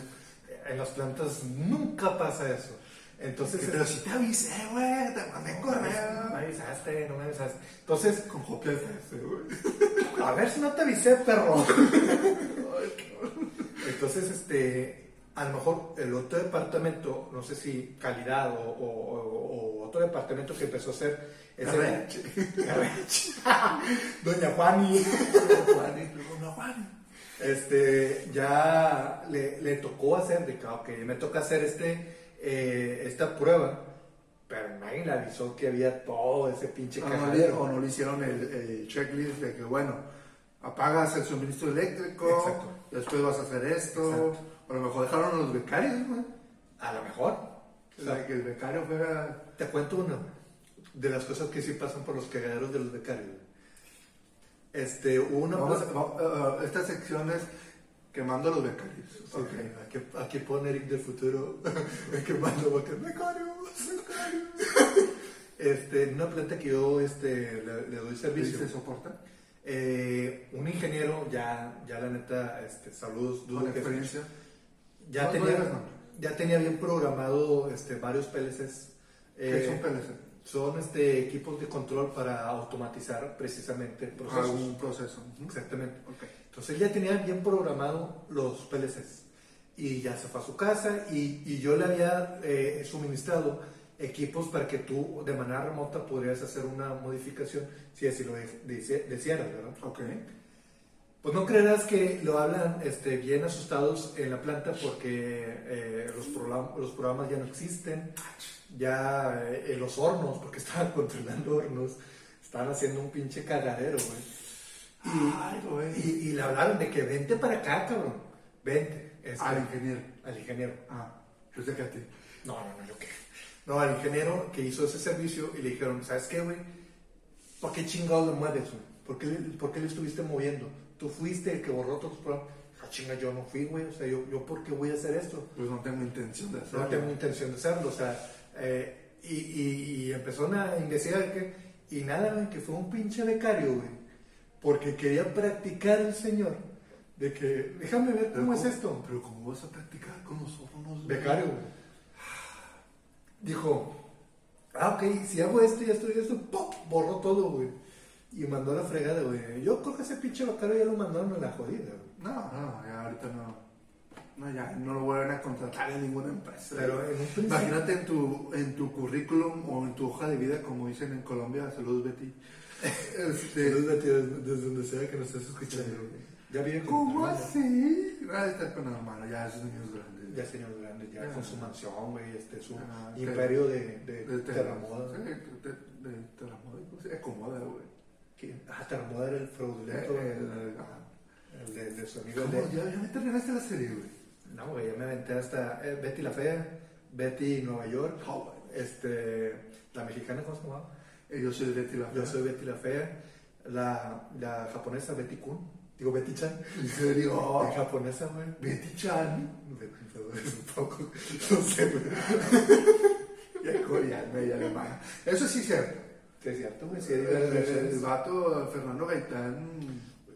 en las plantas nunca pasa eso. Entonces, Pero si te avisé, güey, te mandé no correo. me avisaste, no me avisaste. Entonces, Con ese, güey. a ver si no te avisé, perro. Entonces, este, a lo mejor el otro departamento, no sé si calidad o, o- o- o otro departamento que empezó a hacer ese Garreche. Garreche. Doña Juani, Juani, luego, no, Juani. este, ya le, le tocó hacer, de que, me toca hacer este, eh, esta prueba, pero nadie le avisó que había todo ese pinche le, cajadero. o no le hicieron el, el checklist de que, bueno, apagas el suministro eléctrico, Exacto. después vas a hacer esto. Exacto. O a lo mejor dejaron a los becarios, güey. A lo mejor. O sea, que el becario fuera. Te cuento una de las cosas que sí pasan por los cagaderos de los becarios. Este, una Vamos, plaza- va- uh, esta sección es quemando los becarios. Sí, aquí, aquí pone Eric del futuro quemando becarios. Becarios. Este, en una planta que yo este, le, le doy servicio. ¿Se soporta? eh, un ingeniero, ya, ya la neta, este, saludos, dudo que- experiencia. ya, No, no tenía, nombre. ya tenía bien programado este, varios PLCs. ¿Qué Eh, es un PLC? Son este, equipos de control para automatizar precisamente procesos. Algún proceso. Exactamente. Ok. Entonces él ya tenía bien programado los PLCs y ya se fue a su casa y, y yo le había eh, suministrado equipos para que tú de manera remota pudieras hacer una modificación si así lo de- dese- desearas, ¿verdad? Ok. Pues no creerás que lo hablan este, bien asustados en la planta porque eh, los, program- los programas ya no existen, ya eh, los hornos, porque estaban controlando hornos, estaban haciendo un pinche cagadero, güey. Ay, güey. Y, y le hablaron de que vente para acá, cabrón. Vente. Este, Al ingeniero. Al ingeniero. Ah, yo sé que a ti. No, no, no, yo qué. No, al ingeniero que hizo ese servicio y le dijeron, ¿sabes qué, güey? ¿Por qué chingados lo mueves, güey? ¿Por qué, ¿Por qué le estuviste moviendo? Tú fuiste el que borró todos los programas. Ah, chinga, yo no fui, güey. O sea, yo, yo ¿por qué voy a hacer esto? Pues no tengo intención de hacerlo. No tengo intención de hacerlo, o sea, eh, y, y, y empezó a investigar que, y nada, güey, que fue un pinche becario, güey, porque quería practicar el señor, de que, déjame ver Pero cómo es ¿cómo- esto. Pero ¿cómo vas a practicar con güey? Becario. Dijo, ah, ok, si hago esto y esto y esto, ¡pum! borró todo, güey. Y mandó a la fregada, güey. Yo creo que ese pinche becario ya lo mandaron a la jodida, güey. No, no, ya ahorita no. No, ya no lo vuelven a contratar en ninguna empresa. Pero en Imagínate en tu, en tu currículum o en tu hoja de vida, como dicen en Colombia, saludos Betty. Este, desde, desde donde sea que nos estés escuchando, güey. Ya viene ¿Cómo así? Ah, está con la hermana, ya esos niños grandes. Ya señor grande, ya Ah. con su mansión, güey, este, su Ah, imperio de, de, De terramoda. Sí, de, de, terramoda, pues, acomoda, güey. ¿Quién? Ah, terramoda era el fraudulento, Eh, el, eh, ajá. el de, de su amigo. ¿Cómo? de- Ya, ya me terminaste la serie, güey. No, güey, ya me aventé hasta eh, Betty la Fea, Betty Nueva York, Hawaii. este, la mexicana, ¿cómo se llamaba? Yo soy Betty la Yo soy Betty la Fea, la, la japonesa Betty Kun, digo Betty Chan, ¿En serio? la japonesa, güey. Betty Chan. Es un poco, no sé, güey. Ya coreana y alemana. Eso sí es cierto. Sí, es cierto, güey, sí, El, el, el vato Fernando Gaitán.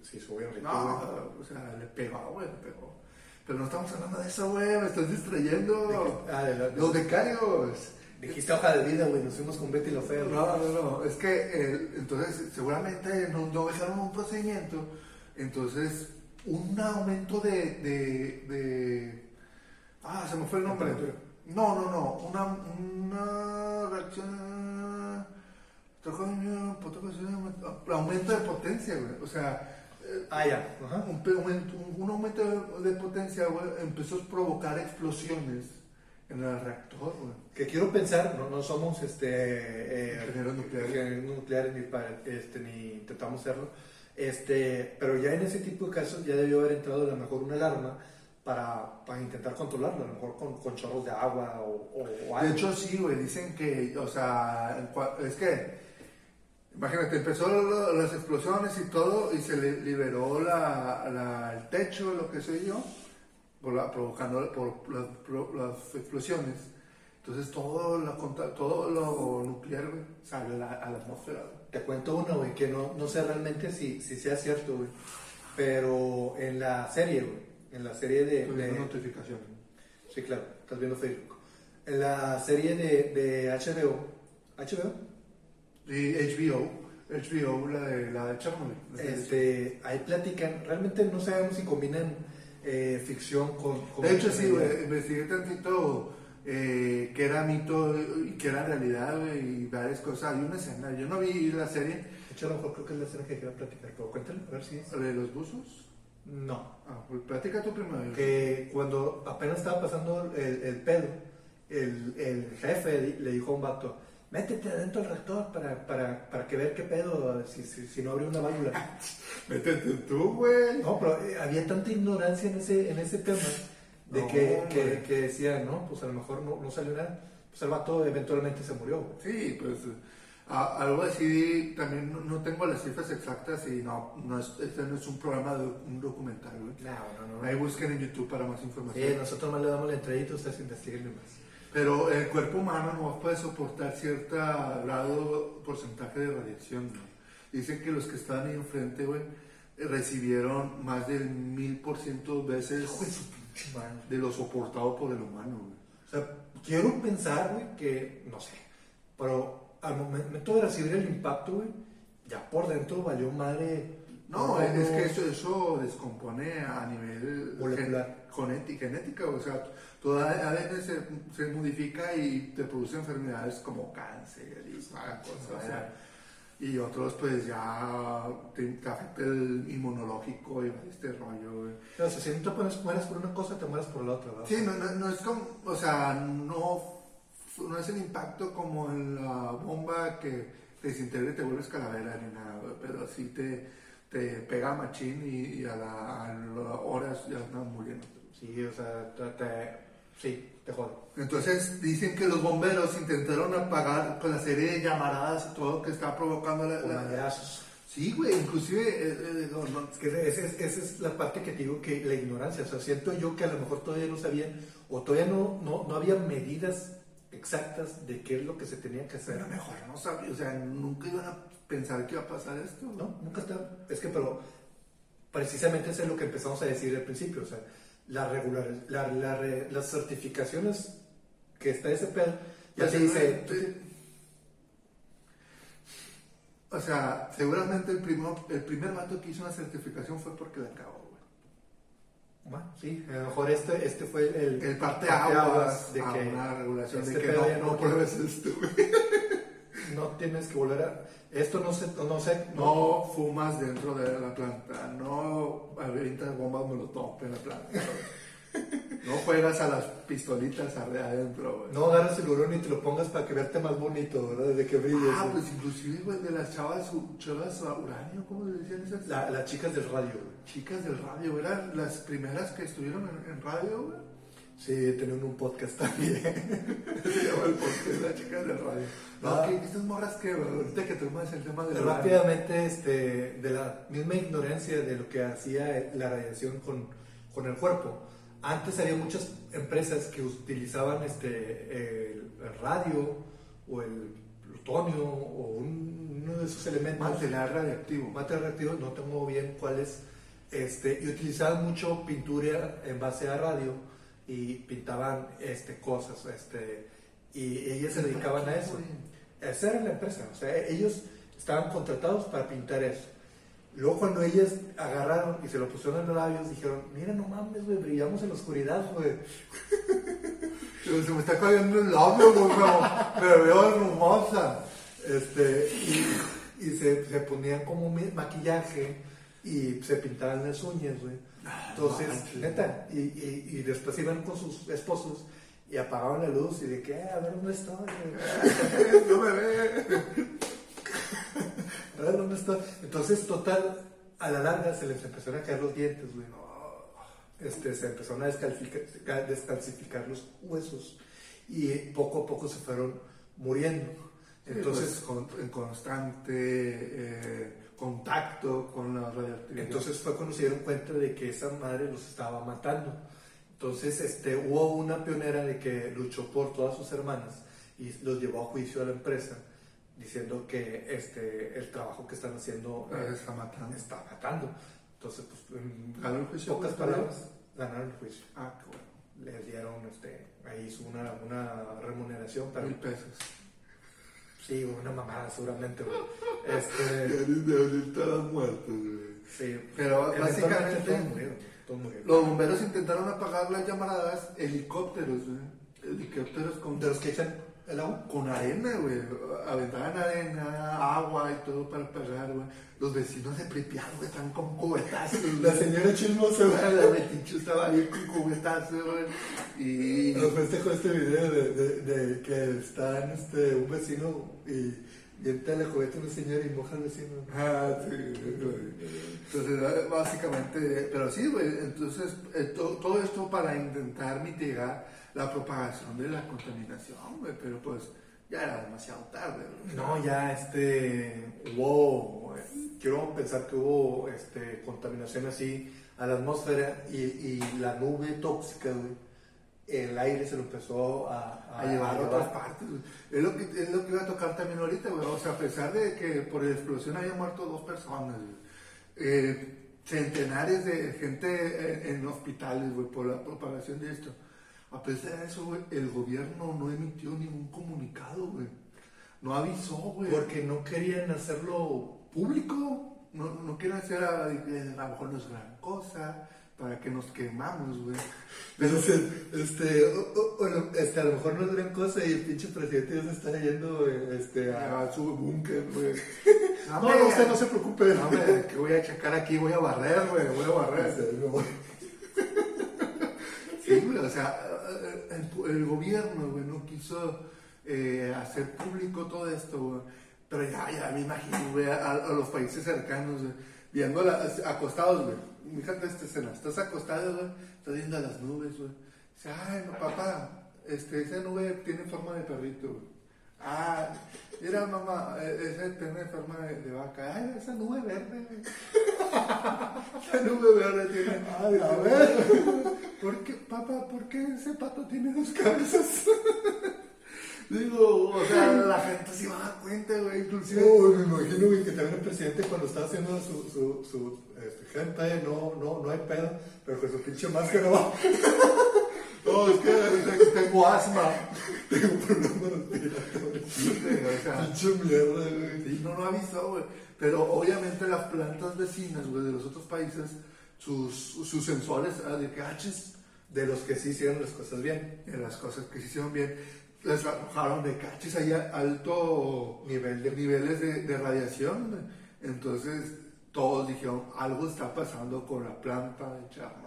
Sí, soy bien rico, No, güey. o sea, le pegó, güey, le pegó. Pero no estamos hablando de eso, güey, me estás distrayendo. Ah, de la- Los becarios. Dijiste hoja de vida, güey, nos fuimos con Betty Fea. güey. No, no, no, es que eh, entonces seguramente no, no dejaron un procedimiento, entonces un aumento de, de, de- Ah, se me fue el nombre. No, no, no, una, una reacción... Aumento de potencia, güey. O sea, Ah, ya. Ajá. un, aumento- un aumento de, de potencia, güey, empezó a provocar explosiones en el reactor, güey. Que quiero pensar, no, no somos este, eh, Ingenieros nucleares. ingenieros nucleares ni, para- este, ni intentamos serlo, este, pero ya en ese tipo de casos ya debió haber entrado a lo mejor una alarma para, para intentar controlarlo, a lo mejor con, con chorros de agua o, o- o algo. De hecho, sí, güey, dicen que, o sea, es que, imagínate, empezó lo- las explosiones y todo, y se le liberó la, la- el techo, lo que sé yo, por la- provocando por las, pro- las explosiones. Entonces, todo, la, todo lo nuclear, güey, sale a la, a la atmósfera, güey. Te cuento uno, güey, que no, no sé realmente si, si sea cierto, güey, pero en la serie, güey, en la serie de... Tuve de- una notificación. Sí, claro, estás viendo Facebook. en la serie de, de HBO, HBO, Y HBO, HBO, la de, la de Chernobyl. este, ahí platican, realmente no sabemos si combinan eh, ficción con, con De hecho, sí, güey, investigué tantito eh, que era mito y que era realidad, güey, y varias cosas. Hay una escena, yo no vi la serie, De hecho, a lo mejor creo que es la escena que quiero platicar, pero cuéntale, a ver si es. la de los buzos. No, Ah, pues platica tú primero. que cuando apenas estaba pasando el, el pedo, el, el jefe le dijo a un vato, métete adentro del reactor para, para, para que ver qué pedo, si, si, si no abre una válvula. Métete tú, güey. No, pero eh, había tanta ignorancia en ese, en ese tema de No, que, que, decían, no, pues a lo mejor no, no salió nada. Pues el vato eventualmente se murió. güey. Sí, pues a- algo así, también no, no tengo las cifras exactas y no, no es, este no es un programa, de un documental, güey. No, no, no. Ahí busquen en YouTube para más Sí, información. nosotros más le damos la entradita, ustedes investiguen más. Pero el cuerpo humano no puede soportar cierto grado, porcentaje de radiación, ¿no? Dicen que los que estaban ahí enfrente, güey, eh, recibieron más del mil por ciento veces de lo soportado por el humano, güey. O sea, quiero pensar, güey, que, no sé, pero al momento de recibir el impacto, güey, ya por dentro valió madre. No, es que eso, eso descompone a nivel Molecular. gen- genética, o sea, toda ADN se, se modifica y te produce enfermedades como cáncer y toda cosa, o sea, y otros pues ya te, te afecta el inmunológico y este rollo, güey. O sea, si no te pones, mueres por una cosa, te mueres por la otra, ¿verdad? Sí, no, no, no es como, o sea, no, no es el impacto como en la bomba que te desintegra y te vuelves calavera ni nada, pero sí te, te pega machín y, y a, la, a las horas ya andan muriendo. Sí, o sea, te, te- sí, te jodo. Entonces dicen que los bomberos intentaron apagar con la serie de llamaradas y todo que está provocando la... La-. Sí, güey, inclusive... eh, eh, no, no, Es que esa es, esa es la parte que te digo que la ignorancia, o sea, siento yo que a lo mejor todavía no sabían o todavía no, no, no había medidas exactas de qué es lo que se tenía que hacer. pero mejor no sabía, o sea, nunca iban a pensar que iba a pasar esto. No, nunca está. Es que, pero precisamente eso es lo que empezamos a decir al principio. O sea, la regular, la, la re- las certificaciones que está ese pedo, ya te se dice. te- O sea, seguramente el, primo, el primer vato que hizo una certificación fue porque la acabó. Bueno, sí, a lo mejor este, este fue el. El parte aguas de a que una regulación este de que no, no no pruebes esto, no tienes que volver a. Esto no se. No sé. No fumas dentro de la planta, no avientas bombas molotov en la planta. No juegas a las pistolitas adentro, güey. No agarras el hurón y te lo pongas para que verte más bonito, ¿verdad? Desde que brilles. Ah, güey. pues inclusive, güey, de las chavas, chavas a uranio, ¿cómo le decían esas? La- las chicas del radio, güey. chicas del radio, eran las primeras que estuvieron en, en radio, güey. Sí, tenían un podcast también. Se llama el podcast, las chicas del radio. No, Ah. que estas morras que, ahorita que tomas el tema del radio. Rápidamente, este, de la misma ignorancia de lo que hacía la radiación con, con el cuerpo. Antes había muchas empresas que utilizaban este, el, el radio o el plutonio o un- uno de esos elementos. Material radiactivo. material reactivo, no tengo bien cuál es, este, y utilizaban mucho pintura en base a radio y pintaban este, cosas, este, y ellas se dedicaban a eso. Esa era la empresa, o sea, ellos estaban contratados para pintar eso. Luego cuando ellas agarraron y se lo pusieron en los labios, dijeron, mira, no mames, güey, brillamos en la oscuridad, güey. Se me está cayendo el labio, güey, pero, veo hermosa. Este, y y se, se ponían como maquillaje y se pintaban las uñas, güey. Entonces, manches. neta, y, y, y después iban con sus esposos y apagaban la luz y de que, "Eh, a ver dónde está, güey? no me ve. Dónde está. Entonces, total, a la larga se les empezaron a caer los dientes, güey. Este, se empezaron a descalcificar, los huesos y poco a poco se fueron muriendo. Entonces, con- en constante eh, contacto con la radioactividad. Entonces fue cuando se dieron cuenta de que esa madre los estaba matando. Entonces este, hubo una pionera de que luchó por todas sus hermanas y los llevó a juicio a la empresa diciendo que este, el trabajo que están haciendo eh, está matando. está matando. Entonces, pues, en ¿Ganó el juicio? pocas palabras, ganaron el juicio. Ah, qué bueno. les dieron, este, ahí hizo una, una remuneración, pero Mil pesos. sí, una mamada seguramente, güey. Este, las muertos, güey. sí, Pero básicamente todos murieron, todos murieron. los bomberos intentaron apagar las llamaradas helicópteros, güey. Helicópteros con, De los que echan. Con arena, güey. Aventaban arena, agua y todo para apagar, güey. Los vecinos de Pripyat, güey, están con cubetazos. La señora chismosa, güey. La metiche estaba ahí con cubetazos, güey. Y... Nos festejo este video de, de, de que está en este, un vecino y viene la juguete una señora y moja al vecino. Ah, sí. Entonces, básicamente, pero sí, güey, entonces, eh, to- todo esto para intentar mitigar la propagación de la contaminación, güey, pero pues ya era demasiado tarde, güey. No, ya este hubo, eh, quiero pensar que hubo este, contaminación así a la atmósfera y, y la nube tóxica, güey, el aire se lo empezó a, a llevar a otras partes. güey. Es lo, que, es lo que iba a tocar también ahorita, güey. O sea, a pesar de que por la explosión habían muerto dos personas, güey. Eh, centenares de gente en, en hospitales, güey, por la propagación de esto. A pesar de eso, güey, el gobierno no emitió ningún comunicado, güey. No avisó, güey. Porque no querían hacerlo público. No, no quieren hacer, a, a lo mejor no es gran cosa, para que nos quemamos, güey. Pero, este, o- o- o- este, a lo mejor no es gran cosa y el pinche presidente ya se está yendo eh, este, a... A su búnker, güey. No, no, usted no se preocupe. No, hombre, que voy a checar aquí, voy a barrer, güey, voy a barrer. Sí, güey, o sea, el, el gobierno, güey, no quiso eh, hacer público todo esto. Pero ya, ya me imagino, güey, a, a los países cercanos, viendo acostados, güey. Fíjate esta escena, estás acostado, güey, estás viendo las nubes, güey. Dice, ay, papá, este, esa nube tiene forma de perrito. Ah, mira, mamá, esa tiene forma de, de vaca. Ay, esa nube verde. Esa nube verde tiene. Ay, a ver, ¿por qué, papá, por qué ese pato tiene dos cabezas? Digo, o sea, la gente se va a dar cuenta, güey, inclusive. Uy, me imagino güey, que también el presidente cuando estaba haciendo su, su, su este, gente, no, no, no hay pedo, pero con su pinche máscara va. No, es que te- tengo asma. Tengo. Sí, o sea, Pinche mierda, güey. sí, no, no avisó, güey. Pero obviamente las plantas vecinas, güey, de los otros países, sus, sus sensores ah, de caches, De los que sí hicieron las cosas bien. de las cosas que se hicieron bien, les arrojaron de caches ahí a alto Nivel de- niveles de, de radiación. Entonces todos dijeron, algo está pasando con la planta de Chernobyl.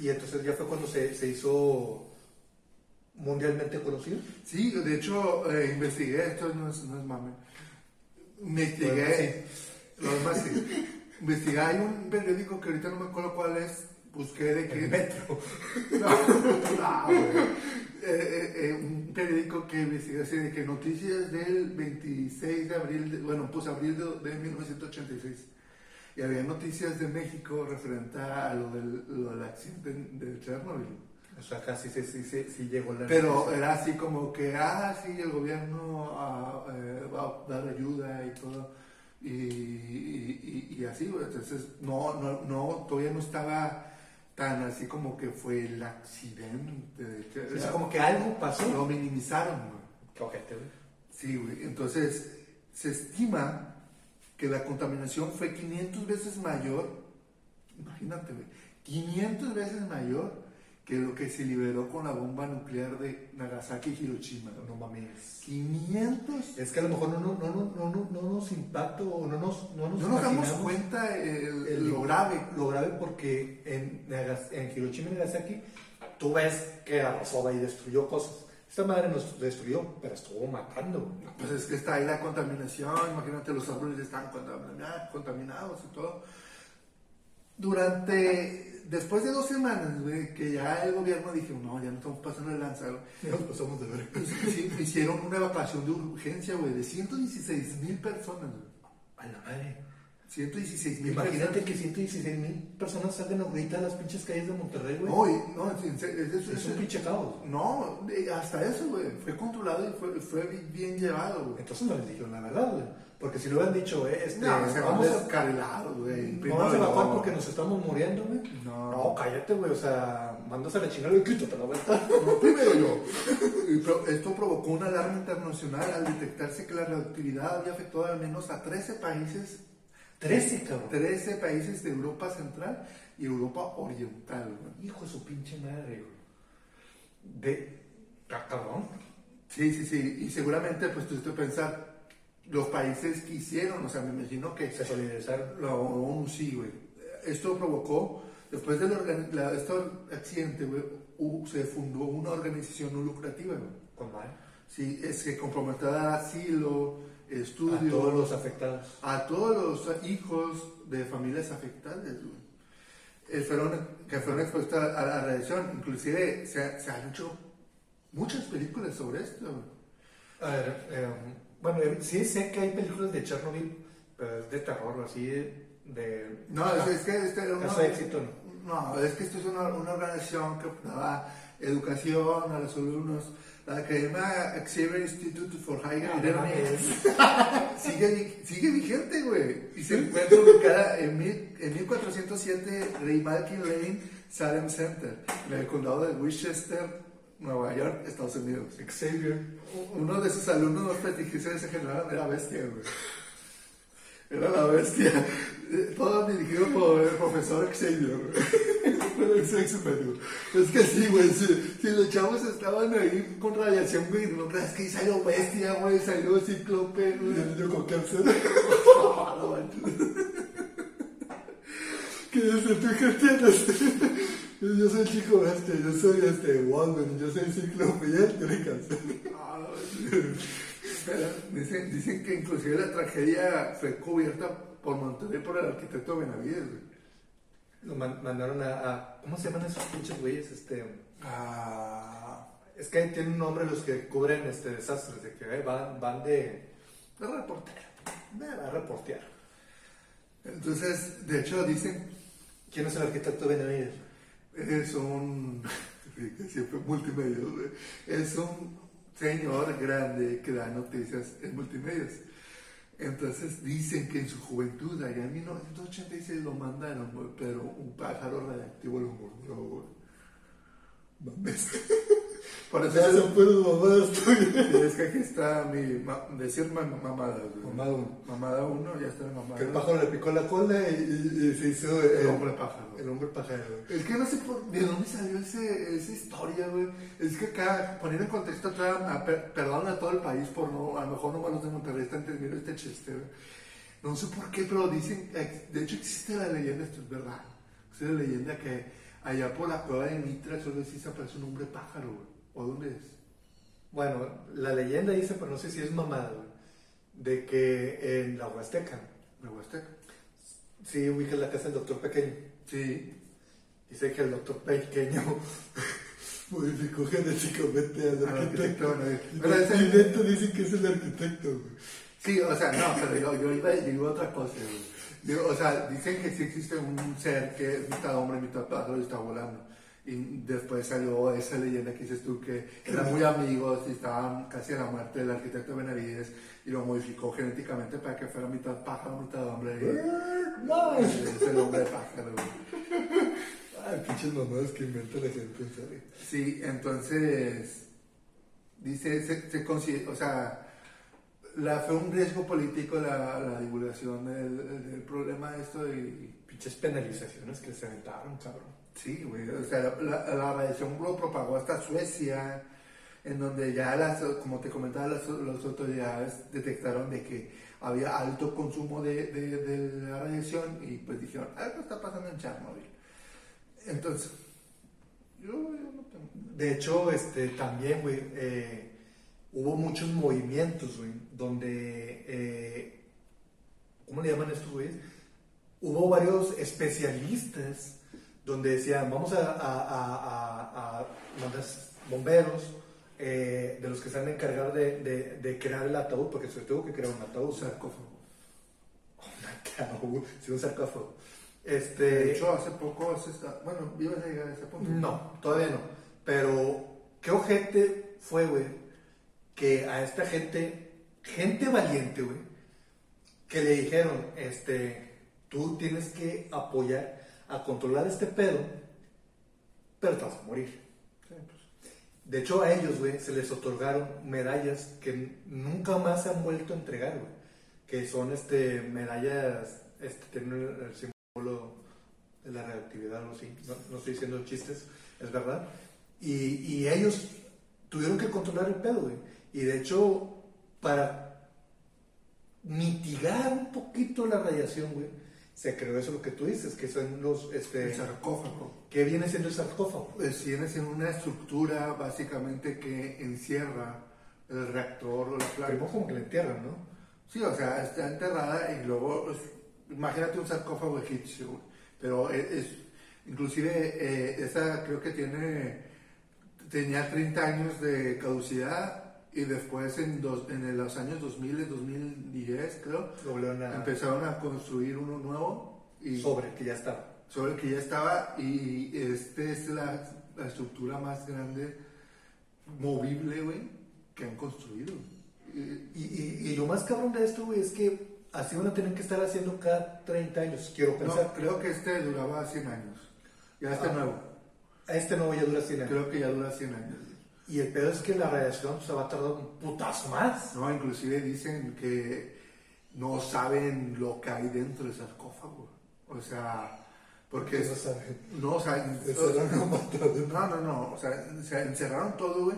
Y entonces ya fue cuando se, se hizo mundialmente conocido. Sí, de hecho, eh, investigué, esto no es, no es mame. Investigué, lo demás sí. Investigué, hay un periódico que ahorita no me acuerdo cuál es, busqué de que... El metro. No, no. Eh, eh, eh, un periódico que investigué así de que noticias del 26 de abril, de- bueno, pues abril de, de 1986. Y había noticias de México referente a lo del, lo del accidente de Chernobyl. O sea, casi sí, sí, sí, sí llegó la Pero noticia. era así como que, ah, sí, el gobierno ah, eh, va a dar ayuda y todo. Y, y, y- así. Entonces, no, no, no, todavía no estaba tan así como que fue el accidente. de O sea, como que algo pasó. Lo minimizaron, güey. Qué ojete, güey. Sí, güey. Entonces, se estima que la contaminación fue 500 veces mayor, imagínate, güey, 500 veces mayor que lo que se liberó con la bomba nuclear de Nagasaki y Hiroshima. No mames. 500. Es que a lo mejor no, no, no, no, no, no, no nos impacta o no nos, no nos, No nos damos cuenta el, el- lo grave. Lo grave porque en, en Hiroshima y Nagasaki tú ves que arrasó y destruyó cosas. Esta madre nos destruyó, pero estuvo matando. Pues es que está ahí la contaminación, imagínate los árboles están contamina- contaminados y todo. Durante, después de dos semanas, güey, que ya el gobierno dijo, no, ya no estamos pasando de lanza, Ya nos pasamos de ver. Hicieron una evacuación de urgencia, güey, de 116 mil personas, güey. A la madre. 116 mil Imagínate que 116 mil personas salgan ahorita a las pinchas calles de Monterrey, güey. No, no, serio, es, es- es un es- pinche caos. No, hasta eso, güey, fue controlado y fue, fue bien llevado, güey. Entonces no les dijeron la verdad, güey. Porque si lo hubieran dicho, eh, este, No, se vamos, a, güey. no vamos a evacuar no. porque nos estamos muriendo, güey. No. No, cállate, güey. O sea, mandas a la chingada y quítate la vuelta. No, primero yo. Esto provocó una alarma internacional al detectarse que la radioactividad había afectado al menos a 13 países, 13, cabrón. 13 países de Europa Central y Europa Oriental. güey. Hijo de su pinche madre, güey. De. Ah, cabrón. Sí, sí, sí. Y seguramente, pues, tuviste que pensar, los países que hicieron, o sea, me imagino que Se solidarizaron. la ONU sí, güey. Esto provocó, después organ- la- este accidente, güey, se fundó una organización no lucrativa, güey. Con mal. Sí, es que comprometió a dar asilo, A todos los afectados. a todos los hijos de familias afectadas, güey. Eh, fueron, que fueron expuestos a la radiación. Inclusive se, se han hecho muchas películas sobre esto. güey. A ver, eh, bueno, eh, sí sé que hay películas de Chernobyl, pero es de terror, así de. No, es, es que este era una- éxito, No, es que esto es una, una organización que daba educación a los alumnos. La Academia Xavier Institute for Higher Ah, sigue, sigue vigente, güey. Y se encuentra ubicada en, mil- en 1407 Ray Malkin Lane, Salem Center, en el condado de Winchester, Nueva York, Estados Unidos. Xavier. Uno de sus alumnos más prestigiosos de ese general era bestia, güey. Era la bestia. Eh, Todo dirigido por el profesor Xavier, güey. El. Es que sí, güey. Si, si los chavos estaban ahí con radiación, güey, no creas que salió bestia, güey. Salió cíclope, güey. Yo con cáncer. ¿Qué dice tú qué entiendes? Yo soy chico este, yo soy este Wolverine, yo soy cíclope y él tiene cáncer. Dicen, dicen que inclusive la tragedia fue cubierta por Monterrey por el arquitecto Benavides, güey. Lo man- mandaron a, a- ¿Cómo se llaman esos pinches güeyes? Este. Ah. Es que tienen un nombre los que cubren este desastres, de que eh, van, van de. de reportero. de a reportear. Entonces, de hecho, dicen ¿Quién es el arquitecto Benavides? es un. siempre multimedia, güey. Es un señor grande que da noticias en multimedios. Entonces dicen que en su juventud, allá en 1986, lo mandaron, pero un pájaro radiactivo lo mordió. Por eso Ya es, son puras mamadas tuyas. es que aquí está mi. ma- decir ma- mamada, güey. Mamada uno. Mamada uno, ya está la mamada. Que el pájaro le picó la cola y, y- y se hizo el, El hombre pájaro. El hombre pájaro. Es que no sé por, de dónde salió ese, esa historia, güey. Es que acá, poner en contexto, a- per- perdón a todo el país por no, a lo mejor no los de Monterrey están entendiendo este chiste, güey. No sé por qué, pero dicen, de hecho existe la leyenda, esto es verdad. Existe la leyenda que allá por la cueva de Mitra solo sí se aparece un hombre pájaro, güey. ¿O dónde es? Bueno, la leyenda dice, pero no sé si es mamada, de que en la Huasteca, ¿De Huasteca? sí ubica la casa del doctor pequeño. Sí. Dice que el doctor pequeño modificó genéticamente al arquitecto. Pero ese- y neto dicen que es el arquitecto, güey. Sí, o sea, no, pero yo, yo iba digo otra cosa, güey. O sea, dicen que sí existe un ser que es mitad hombre, mitad pájaro y está volando. Y después salió esa leyenda que dices tú que eran muy amigos y estaban casi a la muerte del arquitecto Benavides y lo modificó genéticamente para que fuera mitad pájaro, mitad hombre. Y, No. es el hombre pájaro. Ay, pinches mamadas que inventa la gente, en serio. Sí, entonces, dice, se, se considera, o sea, la, fue un riesgo político la, la divulgación del, del problema de esto y Pinches penalizaciones que se aventaron, cabrón. Sí, güey, o sea, la, la, radiación lo propagó hasta Suecia, en donde ya las, como te comentaba, las, las autoridades detectaron de que había alto consumo de, de, la radiación y pues dijeron, algo está pasando en Chernobyl. Entonces, yo, yo no tengo... De hecho, este, también, güey, eh, hubo muchos movimientos, güey, donde, eh, ¿cómo le llaman estos güeyes? Hubo varios especialistas donde decían, vamos a, a, a, a- a mandar bomberos eh, de los que se van a encargar de, de, de crear el ataúd, porque se tuvo que crear un ataúd. sarcófago. Un ataúd, sí, un sarcófago. Este, De hecho, hace poco, se está, bueno, ibas a llegar a ese punto. No, todavía no. Pero, ¿qué ojete fue, güey? Que a esta gente, gente valiente, güey, que le dijeron, este, tú tienes que apoyar a controlar este pedo, pero te vas a morir. De hecho, a ellos, güey, se les otorgaron medallas que nunca más se han vuelto a entregar, güey. Que son, este, medallas, este, tienen el, símbolo de la reactividad, algo así. No, no estoy diciendo chistes, es verdad. Y, y ellos tuvieron que controlar el pedo, güey. Y de hecho, para mitigar un poquito la radiación, güey, se creó eso lo que tú dices, que son los... Este, El sarcófago. ¿Qué viene siendo el sarcófago? Pues viene siendo una estructura básicamente que encierra el reactor o la planta. Primero como que la entierran, ¿no? Sí, o sea, está enterrada y luego, pues, imagínate un sarcófago egipcio, pero es, es- inclusive eh, esa creo que tiene, tenía 30 años de caducidad y después en, dos- en los años 2000, 2010 creo, a... empezaron a construir uno nuevo y sobre, que ya está. sobre el que ya estaba y este es la, la estructura más grande movible, güey, que han construido. Y- Y, y, y lo más cabrón de esto, güey, es que así van a tener que estar haciendo cada 30 años, quiero No, pensar. creo que este duraba 100 años. Ya este Ah. nuevo. Este nuevo ya dura 100 años. Creo que ya dura 100 años. Y el pedo es que la radiación se va a tardar un putazo más. No, inclusive dicen que no saben lo que hay dentro del sarcófago. O sea, porque... No saben. No, o sea... No, no, no. O sea, se encerraron todo, güey.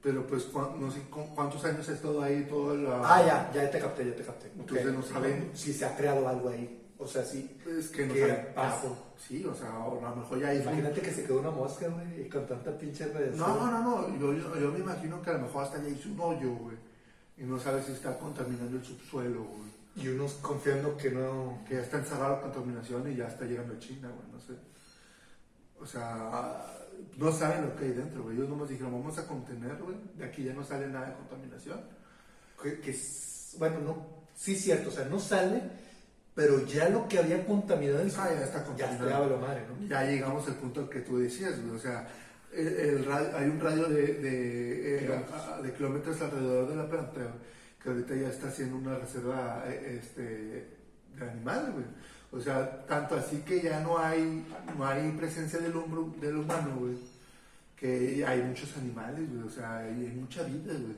Pero pues no sé cu- cuántos años ha estado ahí toda la... Ah, ya, ya te capté, ya te capté. Entonces no saben. Si se ha creado algo ahí. O sea, sí. Es que no ¿Qué saben. pasó? Sí, o sea, o a lo mejor ya. Imagínate que se quedó una mosca, güey, y con tanta pinche radiación. No, no, no, yo, yo, yo me imagino que a lo mejor hasta ya hizo un hoyo, güey. Y no sabe si está contaminando el subsuelo, güey. Y unos confiando que no. Que ya está encerrada la contaminación y ya está llegando a China, güey, no sé. O sea, no saben lo que hay dentro, güey. Ellos nomás dijeron, vamos a contener, güey. De aquí ya no sale nada de contaminación. Que, que bueno, no. Sí, cierto, o sea, no sale, pero ya lo que había contaminado en su- Ah, ya está Ya contaminado. estaba la madre, ¿no? Ya llegamos al punto que tú decías, güey. O sea, el, el radio- hay un radio de, de, eh, a- de kilómetros alrededor de la planta, que ahorita ya está haciendo una reserva eh, este, de animales, güey. O sea, tanto así que ya no hay, no hay presencia del, hombro, del humano, güey. Que hay muchos animales, güey. O sea, hay, hay mucha vida, güey.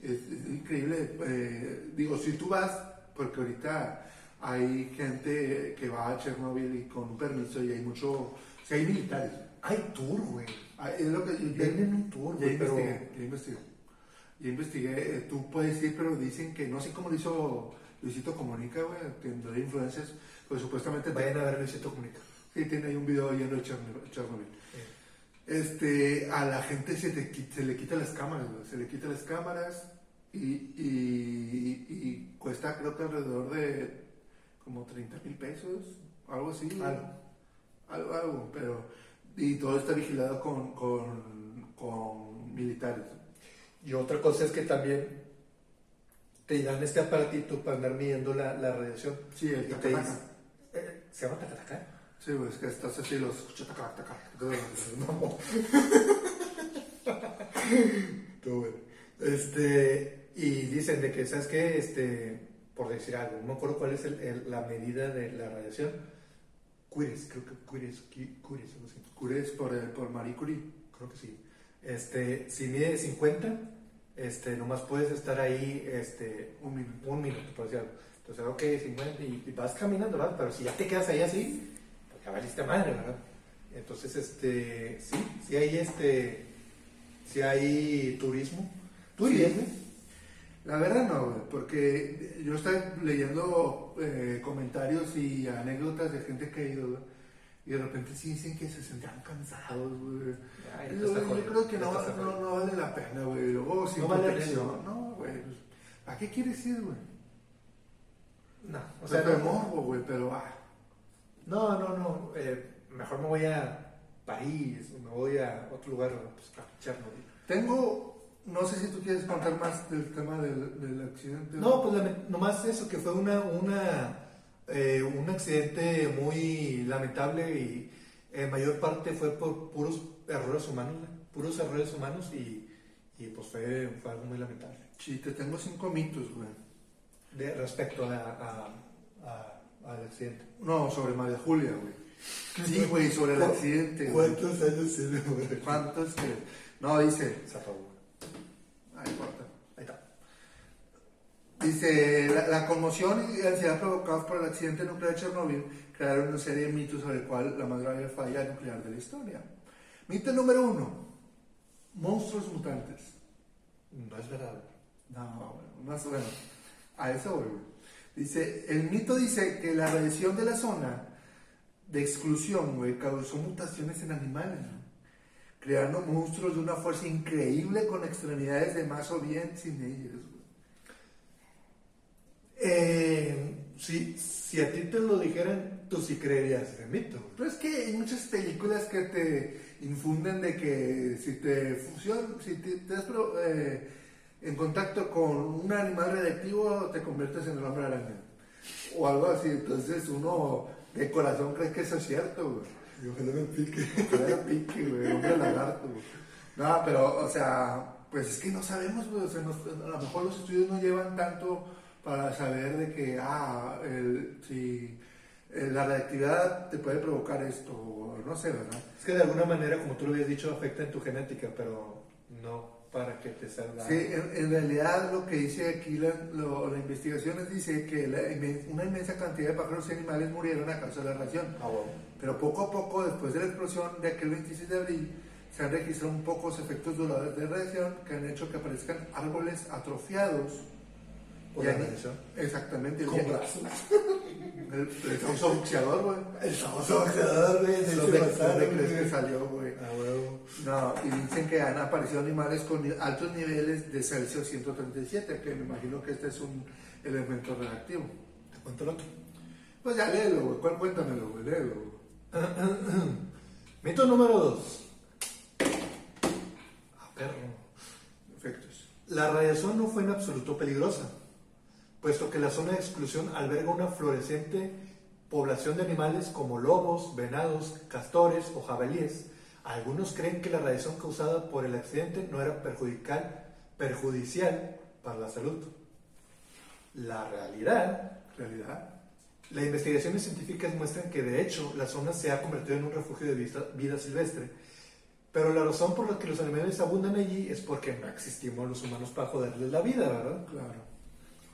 Es, es increíble. eh, digo, si tú vas, porque ahorita hay gente que va a Chernobyl y con un permiso y hay mucho, o sea, hay militares. Hay tour, güey. Ah, Es lo que Venden un tour, ya güey, pero. investigué, ya investigué. Ya investigué, eh, tú puedes ir, pero dicen que no sé cómo lo hizo Luisito Comunica, güey, que de influencias, pues supuestamente Vayan a ver Luisito Comunica. sí, tiene ahí un video yendo a Chernobyl. Chernobyl. Este, a la gente se, te se le quita las cámaras, güey, se le quita las cámaras y, y, y cuesta creo que alrededor de como 30 mil pesos, algo así. Algo. Algo, algo, pero... Y todo está vigilado con, con, con militares. Y otra cosa es que también te dan este aparatito para andar midiendo la, la radiación. Sí, el tacataca. eh, ¿Se llama tacataca? Sí, güey, es que estás así, los escucha taca, taca. Mamó. Tú, güey. Este, y dicen de que, ¿sabes qué? Este, por decir algo, no me acuerdo cuál es el- el- la medida de la radiación. Curies, creo que Curies, Cu- Curies, algo así. Cures por, el- por Marie Curie. Creo que sí. Este, si mide 50, este, nomás puedes estar ahí, este, Un minuto. un minuto, por decir algo. Entonces, ok, 50, y, y vas caminando, ¿verdad? Pero si ya te quedas ahí así, pues ya valiste madre, ¿verdad? Entonces, este, sí, sí hay, este, sí hay turismo. ¿Tú Sí. La verdad no, porque yo estoy leyendo eh, comentarios y anécdotas de gente que ha ido, y de repente sí dicen que se sentían cansados, güey. Ay, Yo, creo que no, vale la pena, güey. Luego sin No vale protección. No, güey. pues, ¿A qué quieres ir, güey? No, o sea, de no, morbo, güey, pero ah, no, no, no, eh, mejor me voy a París, o me voy a otro lugar, pues, a Chernobyl. Tengo, no sé si tú quieres contar más del tema del, del accidente. No, pues nomás eso, que fue una, una, eh, un accidente muy lamentable y en mayor parte fue por puros errores humanos, puros errores humanos y, y pues fue, fue algo muy lamentable. Sí, te tengo cinco mitos, güey. de respecto a, a- a- al accidente. No, sobre María Julia, güey. Sí, güey, sobre el accidente. güey. ¿Cuántos años tiene? güey? ¿Cuántos que.? No, dice. Se apagó. Ay, corta. Ahí está. Dice, la, la conmoción y ansiedad provocados por el accidente nuclear de Chernobyl crearon una serie de mitos sobre el cual la más grave falla nuclear de la historia. Mito número uno, monstruos mutantes. No es verdad. No, bueno, más o menos. A eso güey. Dice, el mito dice que la radiación de la zona de exclusión, güey, causó mutaciones en animales. Creando monstruos de una fuerza increíble con extremidades de más o bien sin güey. Eh, si, a ti te lo dijeran, tú sí creerías ese mito. Pero es que hay muchas películas que te infunden de que si te fusión, si te, te das eh, en contacto con un animal radiactivo, te conviertes en el hombre araña. O algo así. Entonces uno de corazón cree que eso es cierto. Y ojalá me pique. Ojalá pique, güey, hombre lagarto, güey. No, pero, o sea, pues es que no sabemos, güey. O sea, nos- a lo mejor los estudios no llevan tanto para saber de que, ah, el- si eh, la reactividad te puede provocar esto, o no sé, ¿verdad? Es que de alguna manera, como tú lo habías dicho, afecta en tu genética, pero no para que te salga. Sí, en, en realidad lo que dice aquí la, lo- la investigación es, dice que la una inmensa cantidad de pájaros y animales murieron a causa de la radiación. Ah, bueno. Pero poco a poco, después de la explosión de aquel 26 de abril, se han registrado un pocos efectos duradores de radiación que han hecho que aparezcan árboles atrofiados. Por la radiación. Exactamente. Con brazos. El, famoso boxeador, güey. El famoso boxeador, güey. de ¿Dónde, crees que salió, güey? Ah, huevo. No, y dicen que han aparecido animales con altos niveles de Celsius 137, que me imagino que este es un elemento reactivo. Te cuento el otro. Pues ya léelo, güey. Cuál- Cuéntamelo, güey. Léelo. güey. Mito número 2. Ah, perro. Efectos. La radiación no fue en absoluto peligrosa, puesto que la zona de exclusión alberga una florescente población de animales como lobos, venados, castores o jabalíes. Algunos creen que la radiación causada por el accidente no era perjudicial, para la salud. La realidad ¿Realidad? Las investigaciones científicas muestran que de hecho la zona se ha convertido en un refugio de vida silvestre. Pero la razón por la que los animales abundan allí es porque no existimos los humanos para joderles la vida, ¿verdad? Claro.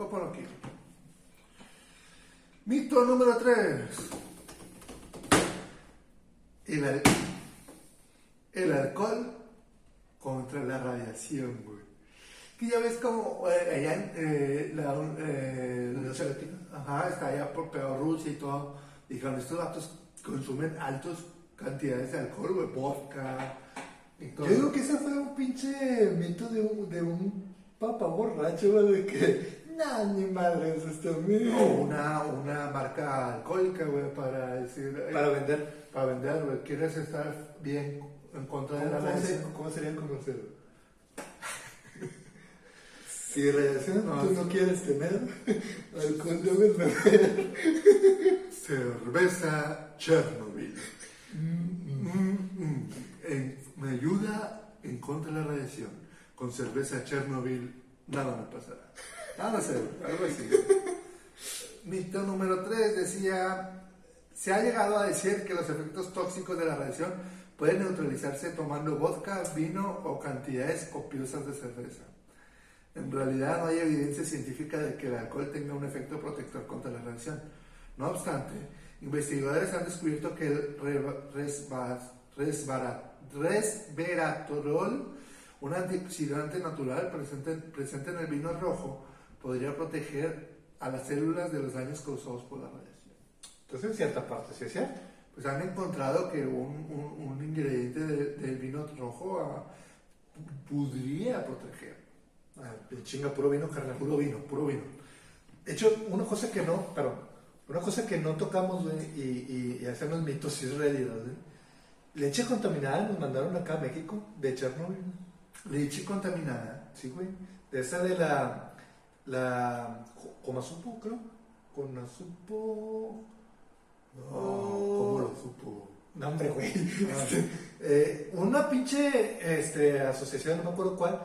A poner aquí. Mito número 3. El, al- el alcohol contra la radiación, güey. Que ya ves como eh, allá en eh, la, eh. Ajá, está allá por Rusia y todo. Dijeron, estos datos consumen altas cantidades de alcohol, güey, vodka y todo. Yo digo que ese fue un pinche mito de un, de un papa borracho, güey, de que, ni madre, es esto mío. O una, una marca alcohólica, güey, para decir... eh, Para vender. para vender, güey. ¿Quieres estar bien en contra de ¿Cómo, la radiación? cómo sería el comercial? Si radiación No, tú no quieres tener, alcohol debes beber. Cerveza Chernobyl. Mm, mm. En- me ayuda en contra de la radiación. Con cerveza Chernobyl nada me pasará. Nada sé, algo así. Mito número 3 decía, se ha llegado a decir que los efectos tóxicos de la radiación pueden neutralizarse tomando vodka, vino o cantidades copiosas de cerveza. En realidad no hay evidencia científica de que el alcohol tenga un efecto protector contra la radiación. No obstante, investigadores han descubierto que el resveratrol, un antioxidante natural presente, presente en el vino rojo, podría proteger a las células de los daños causados por la radiación. Entonces, en cierta parte, ¿sí es cierto? Pues han encontrado que un, un- un ingrediente de- del vino rojo ah, podría proteger. Ah, el chinga puro vino, carnal. Puro vino, puro vino. De hecho, una cosa que no, perdón, una cosa que no tocamos, güey, y, y, y hacemos mitos es realidad, güey. Leche contaminada nos mandaron acá a México, de Chernobyl. Leche contaminada. Sí, güey. De esa de la, la, Comasupo, creo. Conasupo. No, ¿cómo lo supo? No, hombre, güey. Este, eh, una pinche este, asociación, no me acuerdo cuál.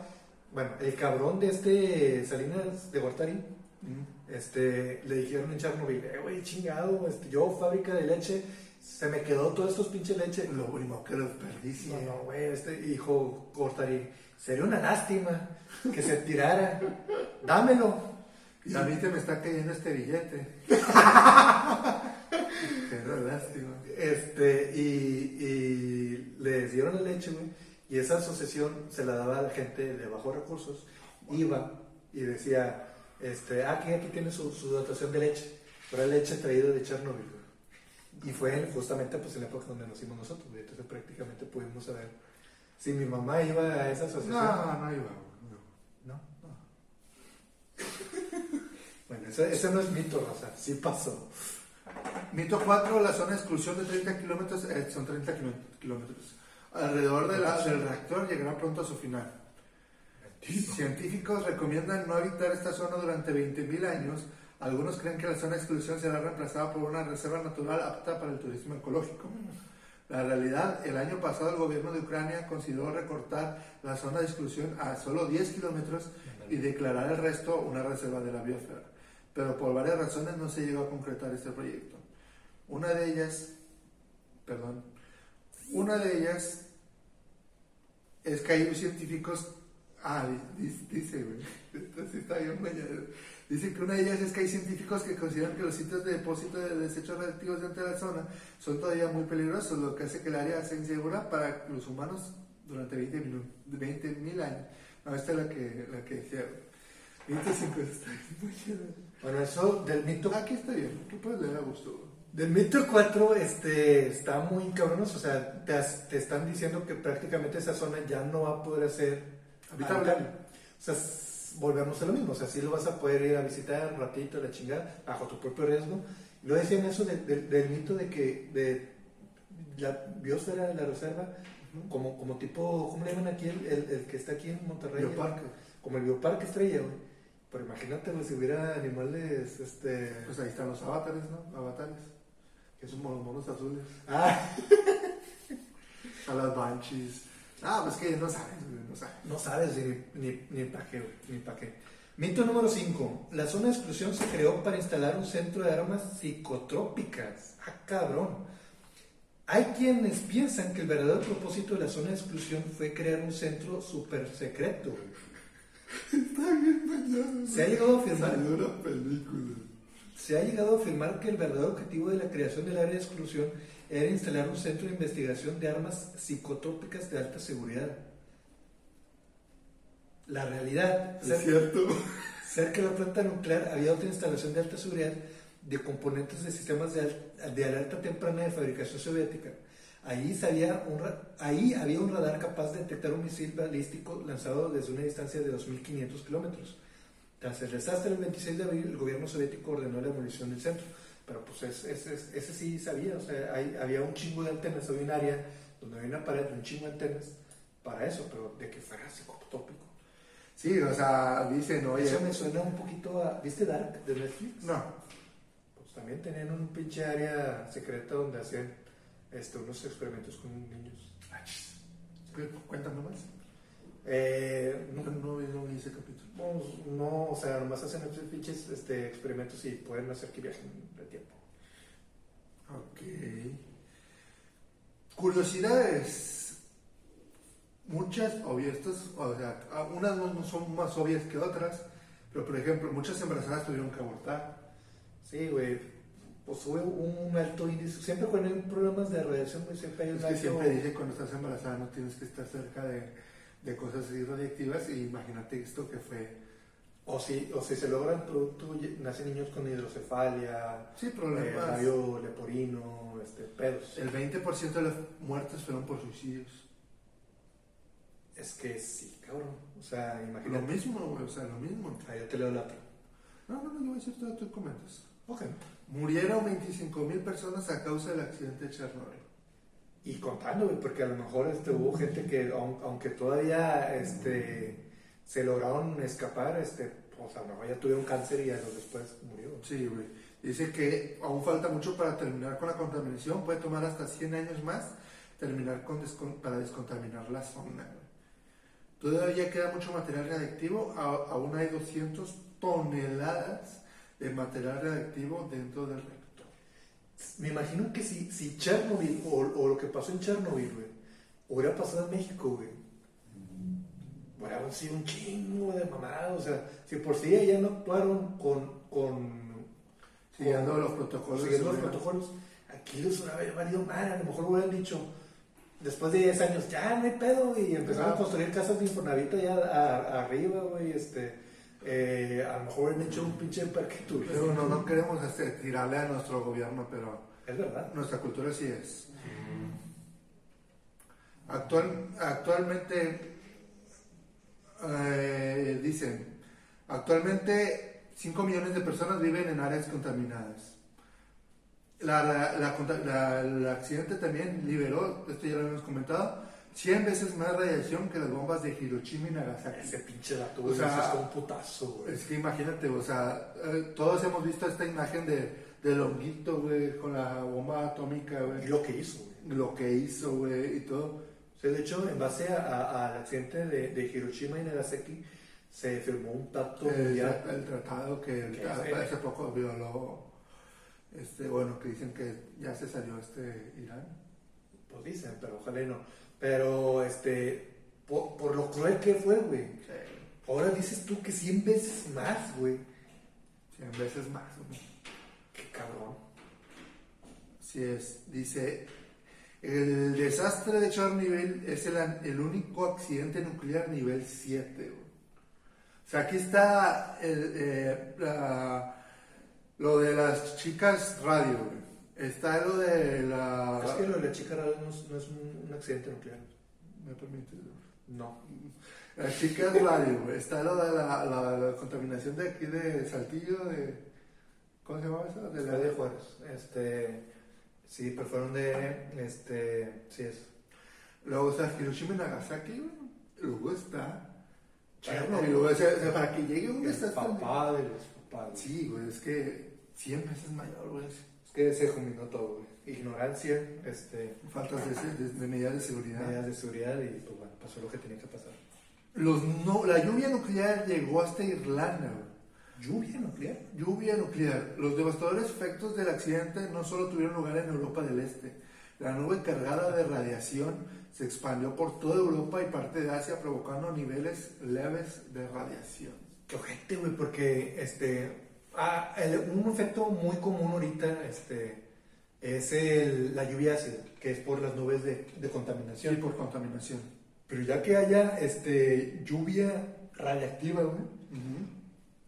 Bueno, el cabrón de este Salinas de Gortari Mm. este, le dijeron en Chernobyl, eh, güey, chingado, este, yo fábrica de leche, se me quedó todos estos pinches leche. Lo único que lo desperdicie. No, no, güey, este hijo Cortari, sería una lástima que se tirara. Dámelo. Y a mí te me está cayendo este billete. Qué lástima. Este, y, y le dieron la leche, güey. Y esa asociación se la daba a la gente de bajos recursos. Iba y decía, este, ah, aquí, aquí tiene su, su dotación de leche. Pero leche traída de Chernobyl, güey. Y fue justamente pues, en la época donde nacimos nosotros, güey. Entonces prácticamente pudimos saber si mi mamá iba a esa asociación. No, no iba. No. ¿No? bueno, ese, ese no es mito, Rosa. Sí pasó. Mito 4, la zona de exclusión de 30 kilómetros, eh, son 30 kilómetros. Alrededor de la- del reactor llegará pronto a su final. Científicos recomiendan no habitar esta zona durante 20.000 años. Algunos creen que la zona de exclusión será reemplazada por una reserva natural apta para el turismo ecológico. La realidad, el año pasado el gobierno de Ucrania consideró recortar la zona de exclusión a solo 10 kilómetros y declarar el resto una reserva de la biosfera. Pero por varias razones no se llegó a concretar este proyecto. Una de ellas, perdón, una de ellas es que hay científicos, ah, di- di- dice, güey, está bien mañana. Dice que una de ellas es que hay científicos que consideran que los sitios de depósito de desechos radiactivos dentro de la zona son todavía muy peligrosos, lo que hace que el área sea insegura para los humanos durante 20 mil 20 años. No, esta es la que, la que decía, güey. 25 está muy. Bueno, eso del mito Aquí está bien, tú puedes leer a gusto. Del mito 4 este, está muy cabronos, o sea, te, as- te están diciendo que prácticamente esa zona ya no va a poder ser Habitable. habitable. O sea, volvemos a lo mismo, o sea, sí lo vas a poder ir a visitar un ratito, la chingada, bajo tu propio riesgo. Lo decían eso de- de- del mito de que de la biosfera de la reserva, como, como tipo, ¿cómo le llaman aquí el, el- el que está aquí en Monterrey? Bioparque. Como el bioparque estrella, güey. Pero imagínate, güey, si hubiera animales, este... Pues ahí están los avatares, ¿no? Avatares. Que son los monos azules. Ah, A las banshees. Ah, pues que no sabes, güey, no sabes. No sabes ni, ni, ni para qué, güey, ni para qué. Mito número 5. La zona de exclusión se creó para instalar un centro de armas psicotrópicas. Ah, cabrón. Hay quienes piensan que el verdadero propósito de la zona de exclusión fue crear un centro súper secreto. Está bien mañana. Se ha llegado a afirmar Salió una película. Se ha llegado a afirmar que el verdadero objetivo de la creación del área de exclusión era instalar un centro de investigación de armas psicotrópicas de alta seguridad. La realidad, Es cer- cierto. cerca de la planta nuclear había otra instalación de alta seguridad de componentes de sistemas de, al- de alerta temprana de fabricación soviética. Ahí, sabía un ahí había un radar capaz de detectar un misil balístico lanzado desde una distancia de 2.500 kilómetros. Tras el desastre del 26 de abril, el gobierno soviético ordenó la demolición del centro. Pero pues es- es- es- ese sí sabía, o sea, hay- había un chingo de antenas, había un área donde había una pared de un chingo de antenas para eso, pero de que fuera psicotópico. Sí, o sea, dicen, oye. Eso me suena un poquito a... ¿Viste Dark de Netflix? No. Pues también tenían un pinche área secreta donde hacían este, unos experimentos con niños. Pero, Cuéntame más. Eh, No, no, no, vi- no ese capítulo. pues, no, o sea, nomás hacen pinches este, experimentos y pueden hacer que viajen de tiempo. Ok. Curiosidades. Muchas obvias, o sea, unas no no son más obvias que otras, pero por ejemplo, muchas embarazadas tuvieron que abortar. Sí, güey. Pues hubo un alto índice. Siempre cuando hay problemas de radiación, güey, siempre hay un Es que alto... siempre dice cuando estás embarazada no tienes que estar cerca de, de cosas así radiactivas y imagínate esto que fue. O si, o si se logran producto, y- nacen niños con hidrocefalia, Sí, eh, problemas. labio leporino, este, pedos. El 20% de las muertes fueron por suicidios. Es que sí, cabrón. O sea, Lo imagínate. mismo, güey, o sea, lo mismo. Ah, yo te leo la otra. No, no, no, yo voy a decir todo, tú comentas. Ok. Murieron 25 mil personas a causa del accidente de Chernobyl. Y contando, güey, porque a lo mejor este, hubo gente que, aun- aunque todavía este, se lograron escapar, este, pues a lo mejor ya tuvieron cáncer y años después murió. Sí, güey. Dice que aún falta mucho para terminar con la contaminación. Puede tomar hasta 100 años más terminar con para descontaminar la zona. Todavía queda mucho material radiactivo. Aún hay 200 toneladas de material radiactivo dentro del. Me imagino que si, si Chernobyl o, o lo que pasó en Chernobyl, güey, hubiera pasado en México, güey, hubiera sido un chingo de mamadas. O sea, si por sí ya no actuaron con. con Siguiendo con- los protocolos. siguiendo los protocolos, aquí les hubiera valido mal. A lo mejor hubieran dicho, después de 10 años, ya no hay pedo, güey, y empezaron a construir casas de Infonavit allá arriba, güey, este. Eh, a lo mejor hubieran hecho un pinche parque turístico. Pero no, no queremos este, tirarle a nuestro gobierno, pero Es verdad. nuestra cultura sí es. Actual, actualmente, eh, dicen, actualmente 5 millones de personas viven en áreas contaminadas. La, la- la- el accidente también liberó, esto ya lo hemos comentado, 100 veces más radiación que las bombas de Hiroshima y Nagasaki. Ese pinche dato, O sea, es como un putazo, güey. Es que imagínate, o sea, eh, todos hemos visto esta imagen de, del honguito, güey, con la bomba atómica, güey. lo que hizo, güey. Lo que hizo, güey, y todo. O sea, de hecho, en base a- a- al accidente de, de Hiroshima y Nagasaki, se firmó un pacto El, mundial. el tratado que el- Que hace hace- poco violó, este, bueno, que dicen que ya se salió este Irán. Pues dicen, pero ojalá y no. Pero, este, por, por lo cruel que fue, güey. Ahora dices tú que 100 veces más, güey. 100 veces más, güey. Qué cabrón. Así es, dice, el desastre de Chernobyl es el, el único accidente nuclear nivel 7. güey. O sea, aquí está el, eh, la- lo de las chicas radio, güey. Está lo de la... Es que lo de la chica no es, no es un, un accidente nuclear. ¿Me permites? No. Las chicas radio. Está lo de la, la- la contaminación de aquí de Saltillo, de... ¿Cómo se llama eso? De La de Juárez. Este, sí, pero fueron de, este, sí es. Luego está Hiroshima y Nagasaki. Luego está Chernobyl. O sea, para que llegue un desastre. papá de los papás. Sí, güey, es que 100 veces mayor, güey. Que se combinó todo, güey. Ignorancia, este, Faltas de, de- de medidas de seguridad. medidas de seguridad y pues bueno, pasó lo que tenía que pasar. Los no, la lluvia nuclear llegó hasta Irlanda, güey. ¿Lluvia nuclear? Lluvia nuclear. Los devastadores efectos del accidente no solo tuvieron lugar en Europa del Este. La nube cargada de radiación se expandió por toda Europa y parte de Asia, provocando niveles leves de radiación. Qué ojete, güey, porque este. Ah, el- un efecto muy común ahorita este, es el- la lluvia ácida, que es por las nubes de, de Sí, contaminación. por contaminación. Pero ya que haya este, lluvia radiactiva, güey,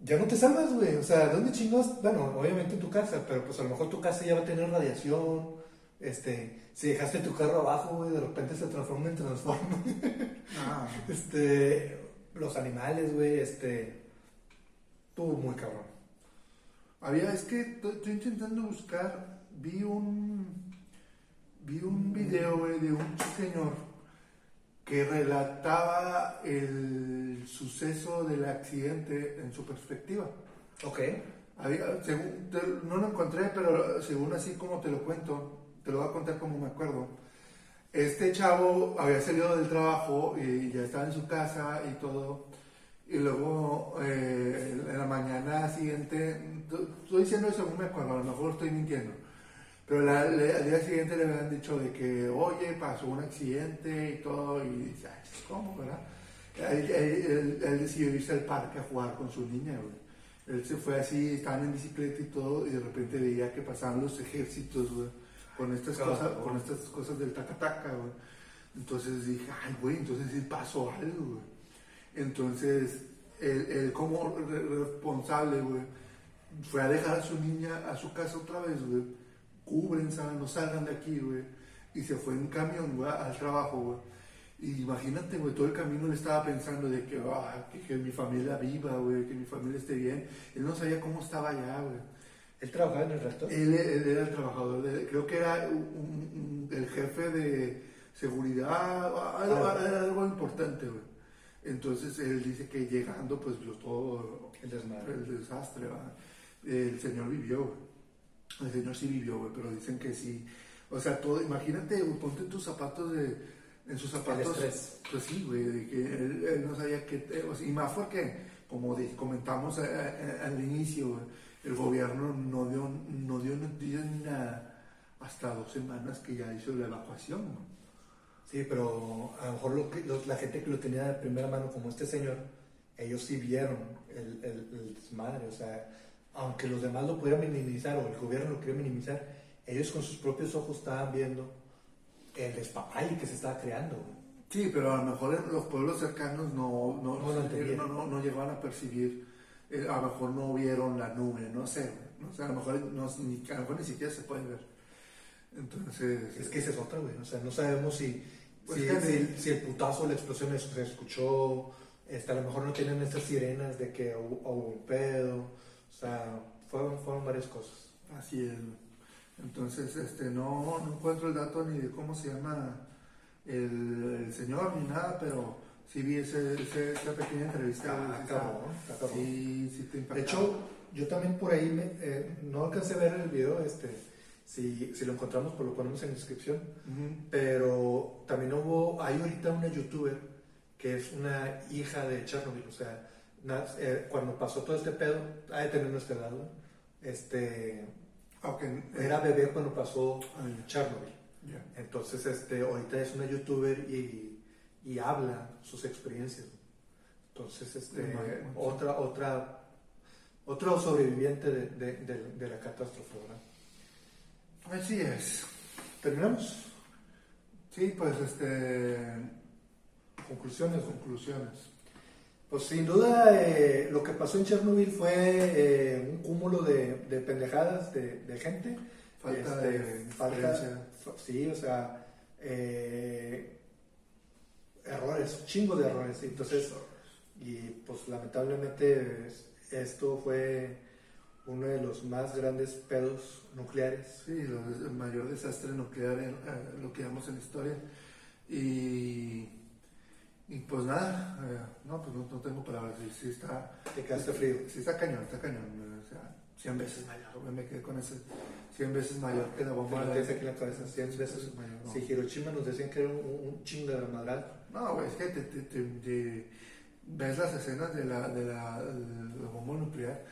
ya no te salvas, güey. O sea, ¿dónde chingados? Bueno, obviamente en tu casa, pero pues a lo mejor tu casa ya va a tener radiación. Este, si dejaste tu carro abajo, güey, de repente se transforma en transforma. Ah, Este, los animales, güey, este, estuvo muy cabrón. Había, es que to- estoy intentando buscar, vi un, vi un video güey, de un señor que relataba el suceso del accidente en su perspectiva. Ok. Había- según- te- no lo encontré, pero según así como te lo cuento, te lo voy a contar como me acuerdo. Este chavo había salido del trabajo y ya estaba en su casa y todo. Y luego eh, en la mañana siguiente, estoy diciendo eso según me acuerdo, a lo mejor estoy mintiendo. Pero la- le- al día siguiente le habían dicho de que, oye, pasó un accidente y todo. Y dice, "Ay, ¿cómo, verdad? Él, él- él- él decidió irse al parque a jugar con su niña, güey. Él se fue así, estaban en bicicleta y todo, y de repente veía que pasaban los ejércitos, güey, con estas Claro. cosas, con estas cosas del taca-taca, güey. Entonces dije, ay, güey, entonces sí pasó algo, güey. Entonces, él, él como re- responsable, güey, fue a dejar a su niña a su casa otra vez, güey. Cúbrense, no salgan de aquí, güey. Y se fue en camión, güey, al trabajo, güey. Y imagínate, güey, todo el camino le estaba pensando de que, ah, que, que mi familia viva, güey, que mi familia esté bien. Él no sabía cómo estaba allá, güey. ¿Él trabajaba en el reactor? Él, él era el trabajador, de, creo que era un- un- el jefe de seguridad, algo, Ah. era algo importante, güey. Entonces él dice que llegando, pues vio todo El el desastre, ¿va? El señor vivió, güey. El señor sí vivió, güey, pero dicen que sí. O sea, todo, imagínate, güey, ponte en tus zapatos de, en sus zapatos. Pues sí, güey, de que él, él no sabía qué, o sea, y más porque, como comentamos eh, eh, al inicio, güey, el gobierno no dio, no dio noticia hasta dos semanas que ya hizo la evacuación. Sí, pero a lo mejor lo que, la gente que lo tenía de primera mano, como este señor, ellos sí vieron el, el, desmadre. O sea, aunque los demás lo pudieran minimizar o el gobierno lo quería minimizar, ellos con sus propios ojos estaban viendo el despapay que se estaba creando. Sí, pero a lo mejor los pueblos cercanos no, no, no, no, llegaban a percibir, eh, a lo mejor no vieron la nube, no sé, o sea, a lo mejor, ni, a lo mejor ni siquiera se puede ver. Entonces... Es que ese es otra, güey, o sea, no sabemos si, pues si, el, putazo, la explosión se escuchó, este, a lo mejor no tienen estas sirenas de que hubo, un pedo, o sea, fueron, fueron varias cosas. Así es. Entonces, este, no, no encuentro el dato ni de cómo se llama el, señor ni nada, pero sí vi ese, esa pequeña entrevista. Ah, sí, sí te De hecho, yo también por ahí eh, no alcancé a ver el video, este, si, si, lo encontramos, pues lo ponemos en la descripción. Pero también hubo, hay ahorita una youtuber que es una hija de Chernobyl, o sea, eh, cuando pasó todo este pedo, hay de tener nuestra edad, este, okay. era bebé cuando pasó ah, Chernobyl. Entonces, este, ahorita es una youtuber y, y habla sus experiencias. Entonces, este, otra, otra, otro sobreviviente de, de, de, la catástrofe, ¿verdad? Así es. ¿Terminamos? Sí, pues, este, conclusiones. Conclusiones. Pues sin duda eh, lo que pasó en Chernobyl fue eh, un cúmulo de, de pendejadas de, de gente Falta de este, falta, sí, o sea, eh, errores, chingo de errores. Entonces, y pues lamentablemente esto fue uno de los más grandes pedos nucleares. Sí, el mayor desastre nuclear en, eh, lo que vemos en la historia. Y, y pues nada, eh, no, pues no, tengo palabras. Sí, está, Te quedaste frío. Sí, está cañón, está cañón. O sea, 100 veces mayor, me quedé con ese 100 veces mayor que la bomba de... aquí la cabeza, 100 veces mayor. Si Hiroshima nos decían que era un, un chingo de madral. No, güey, es que te, te, ves las escenas de la, de la, bomba nuclear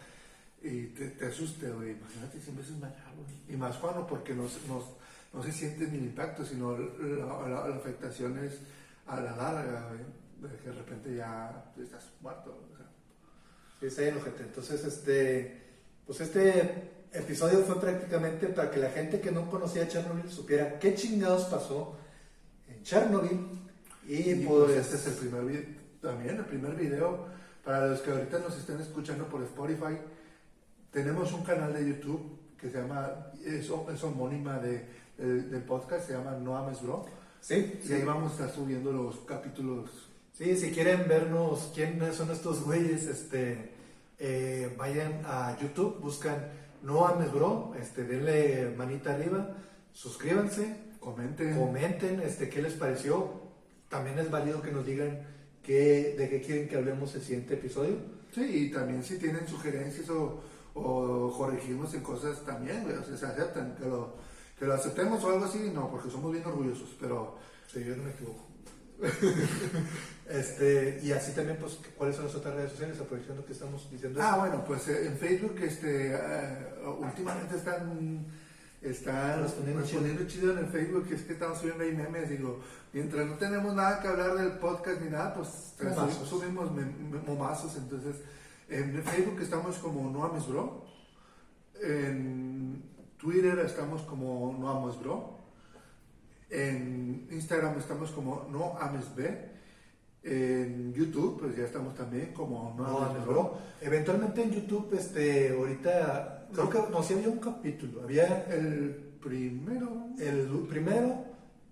y te, te asusta, güey. Imagínate 100 veces mayor, güey. Y más cuando porque no, no, no se siente ni el impacto, sino la, la, afectación es a la larga, güey. De que de repente ya estás muerto, o sea. Sí, está bien, Entonces, este, pues este episodio fue prácticamente para que la gente que no conocía Chernobyl supiera qué chingados pasó en Chernobyl. Y, pues, pues, este es el primer video, también el primer video. Para los que ahorita nos estén escuchando por Spotify, tenemos un canal de YouTube que se llama, es, es homónima de, del podcast, se llama No Ames Bro. Sí, y ahí vamos a estar subiendo los capítulos. Sí, si quieren vernos quiénes son estos güeyes, este, eh, vayan a YouTube, buscan no ames bro, este, denle manita arriba, suscríbanse, comenten, comenten este, qué les pareció. También es válido que nos digan qué, de qué quieren que hablemos el siguiente episodio. Sí, y también si tienen sugerencias o, o corregimos en cosas también, o sea, se aceptan, que lo, que lo aceptemos o algo así, no, porque somos bien orgullosos, pero... Sí, yo no me equivoco. este, y así también, pues, ¿cuáles son las otras redes sociales aprovechando que estamos diciendo Ah, bueno, pues eh, en Facebook, este, eh, últimamente están, están respondiendo, chido. en el Facebook, que es que estamos subiendo ahí memes, digo, mientras no tenemos nada que hablar del podcast ni nada, pues subimos momazos, entonces, en Facebook estamos como No Ames Bro, en Twitter estamos como No Ames Bro, en Instagram estamos como No Ames B. En YouTube, pues ya estamos también como No, Ames Bro. Eventualmente en YouTube, este, ahorita, creo que no, sí había un capítulo. Había el primero. El primero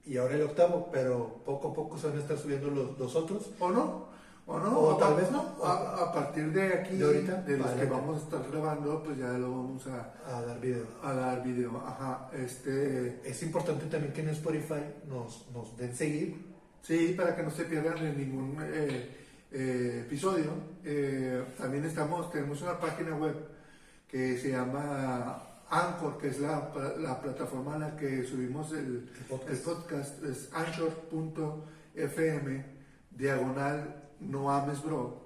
y ahora el octavo, pero poco a poco se van a estar subiendo los, los otros. ¿O no? ¿O no? O, tal vez no. A, partir de aquí, de, ahorita, de los que vamos a estar grabando, pues ya lo vamos a, a dar video. A dar video, ajá. Este... Es importante también que en Spotify nos, nos den seguir. Sí, para que no se pierdan en ningún eh, eh, episodio. Eh, también estamos, tenemos una página web que se llama Anchor, que es la, la plataforma en la que subimos el, el podcast. El podcast es anchor.fm diagonal no ames bro,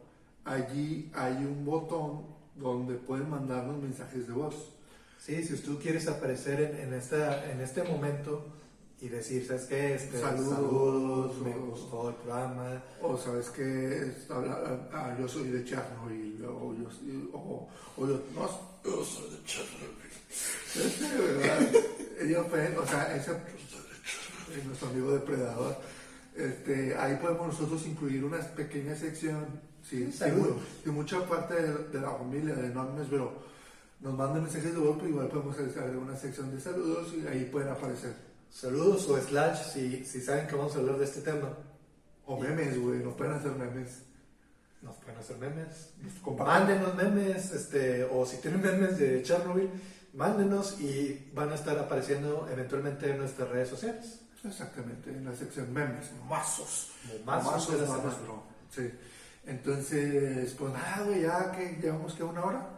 allí hay un botón donde pueden mandarnos mensajes de voz. Sí, si tú quieres aparecer en, en, esta, en este momento y decir, ¿sabes qué? Este, Saludos, saludos, me o- gustó el programa. O sabes que ah, yo soy de Chernobyl, o yo, o, o yo, no, yo soy de Chernobyl. ¿verdad? Ellos pueden, o sea, ese es nuestro amigo depredador. Este, ahí podemos nosotros incluir una pequeña sección, sí, Sí, y mucha parte de, de la familia de Enormes, pero nos mandan mensajes de voz, pero igual podemos hacer una sección de saludos y ahí pueden aparecer. Saludos o slash si, si saben que vamos a hablar de este tema. O memes, güey, nos pueden hacer memes. Nos pueden hacer memes. Mándenos memes, este, o si tienen memes de Chernobyl, mándenos y van a estar apareciendo eventualmente en nuestras redes sociales. Exactamente, en la sección memes, mazos. Mazos de bro. Sí. Entonces, pues nada, güey, ya que llevamos que una hora.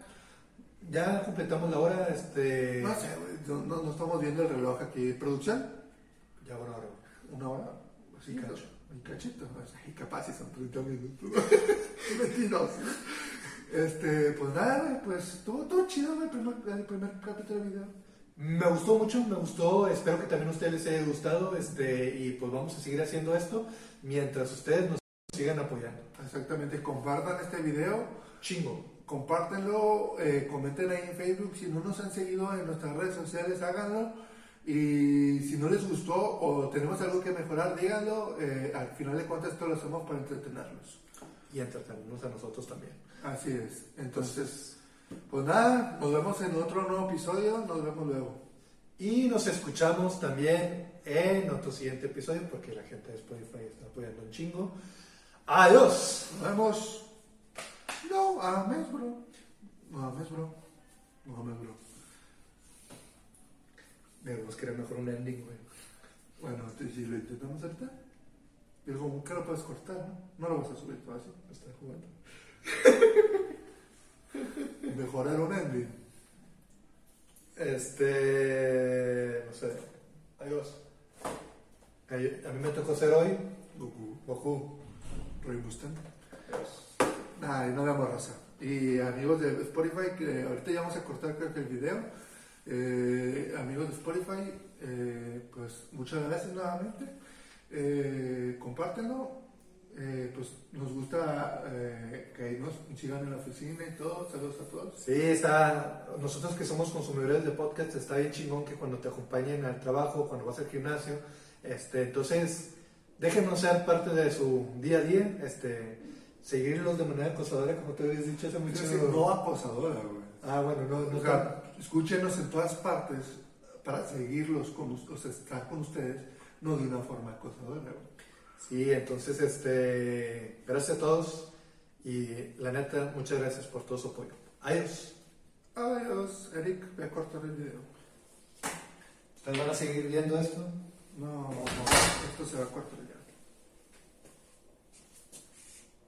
Ya completamos la hora, este... No sé, güey, no, estamos viendo el reloj aquí. ¿Producción? Ya una hora. Una hora. Así que- cacho. y cachito. Y capaz si son 30 minutos. Mentiroso. Este, pues nada, güey, pues todo chido, güey, el primer, el primer capítulo de video. Me gustó mucho, me gustó, espero que también a ustedes les haya gustado, este, y pues vamos a seguir haciendo esto mientras ustedes nos sigan apoyando. Exactamente, compartan este video. Chingo. compártenlo, eh, comenten ahí en Facebook. Si no nos han seguido en nuestras redes sociales, háganlo. Y si no les gustó o tenemos algo que mejorar, díganlo. Eh, al final de cuentas, esto lo hacemos para entretenerlos. Y entretenernos a nosotros también. Así es. Entonces, pues nada, nos vemos en otro nuevo episodio. Nos vemos luego. Y nos escuchamos también en otro siguiente episodio porque la gente de Spotify está apoyando un chingo. Adiós. Nos vemos. No, ames, bro. No ames, bro. No ames, bro. Debemos querer mejor un ending, güey. Bueno, si lo intentamos ahorita, pero como que lo puedes cortar, ¿no? No lo vas a subir todo así. Está jugando. Mejorar un ending. Este. No sé. Adiós. A mí me tocó ser hoy Goku. Goku. Rey Mustang. Nada, y no vemos raza. Y amigos de Spotify, que ahorita ya vamos a cortar creo que el video. Eh, amigos de Spotify, eh, pues muchas gracias nuevamente. Eh, compártenlo. Eh, pues nos gusta eh, que nos sigan en la oficina y todo. Saludos a todos. Sí, está. Nosotros que somos consumidores de podcast, está bien chingón que cuando te acompañen al trabajo, cuando vas al gimnasio, este, entonces déjenos ser parte de su día a día, este, seguirlos de manera acosadora, como te habías dicho hace mucho. No acosadora, güey. Ah, bueno, no, no O sea, escúchenos en todas partes para seguirlos, con, o sea, estar con ustedes, no de una forma acosadora. güey. Sí, entonces, este, gracias a todos y la neta, muchas gracias por todo su apoyo. Adiós. Adiós, Eric, voy a cortar el video. ¿Ustedes van a seguir viendo esto? No, no, esto se va a cortar.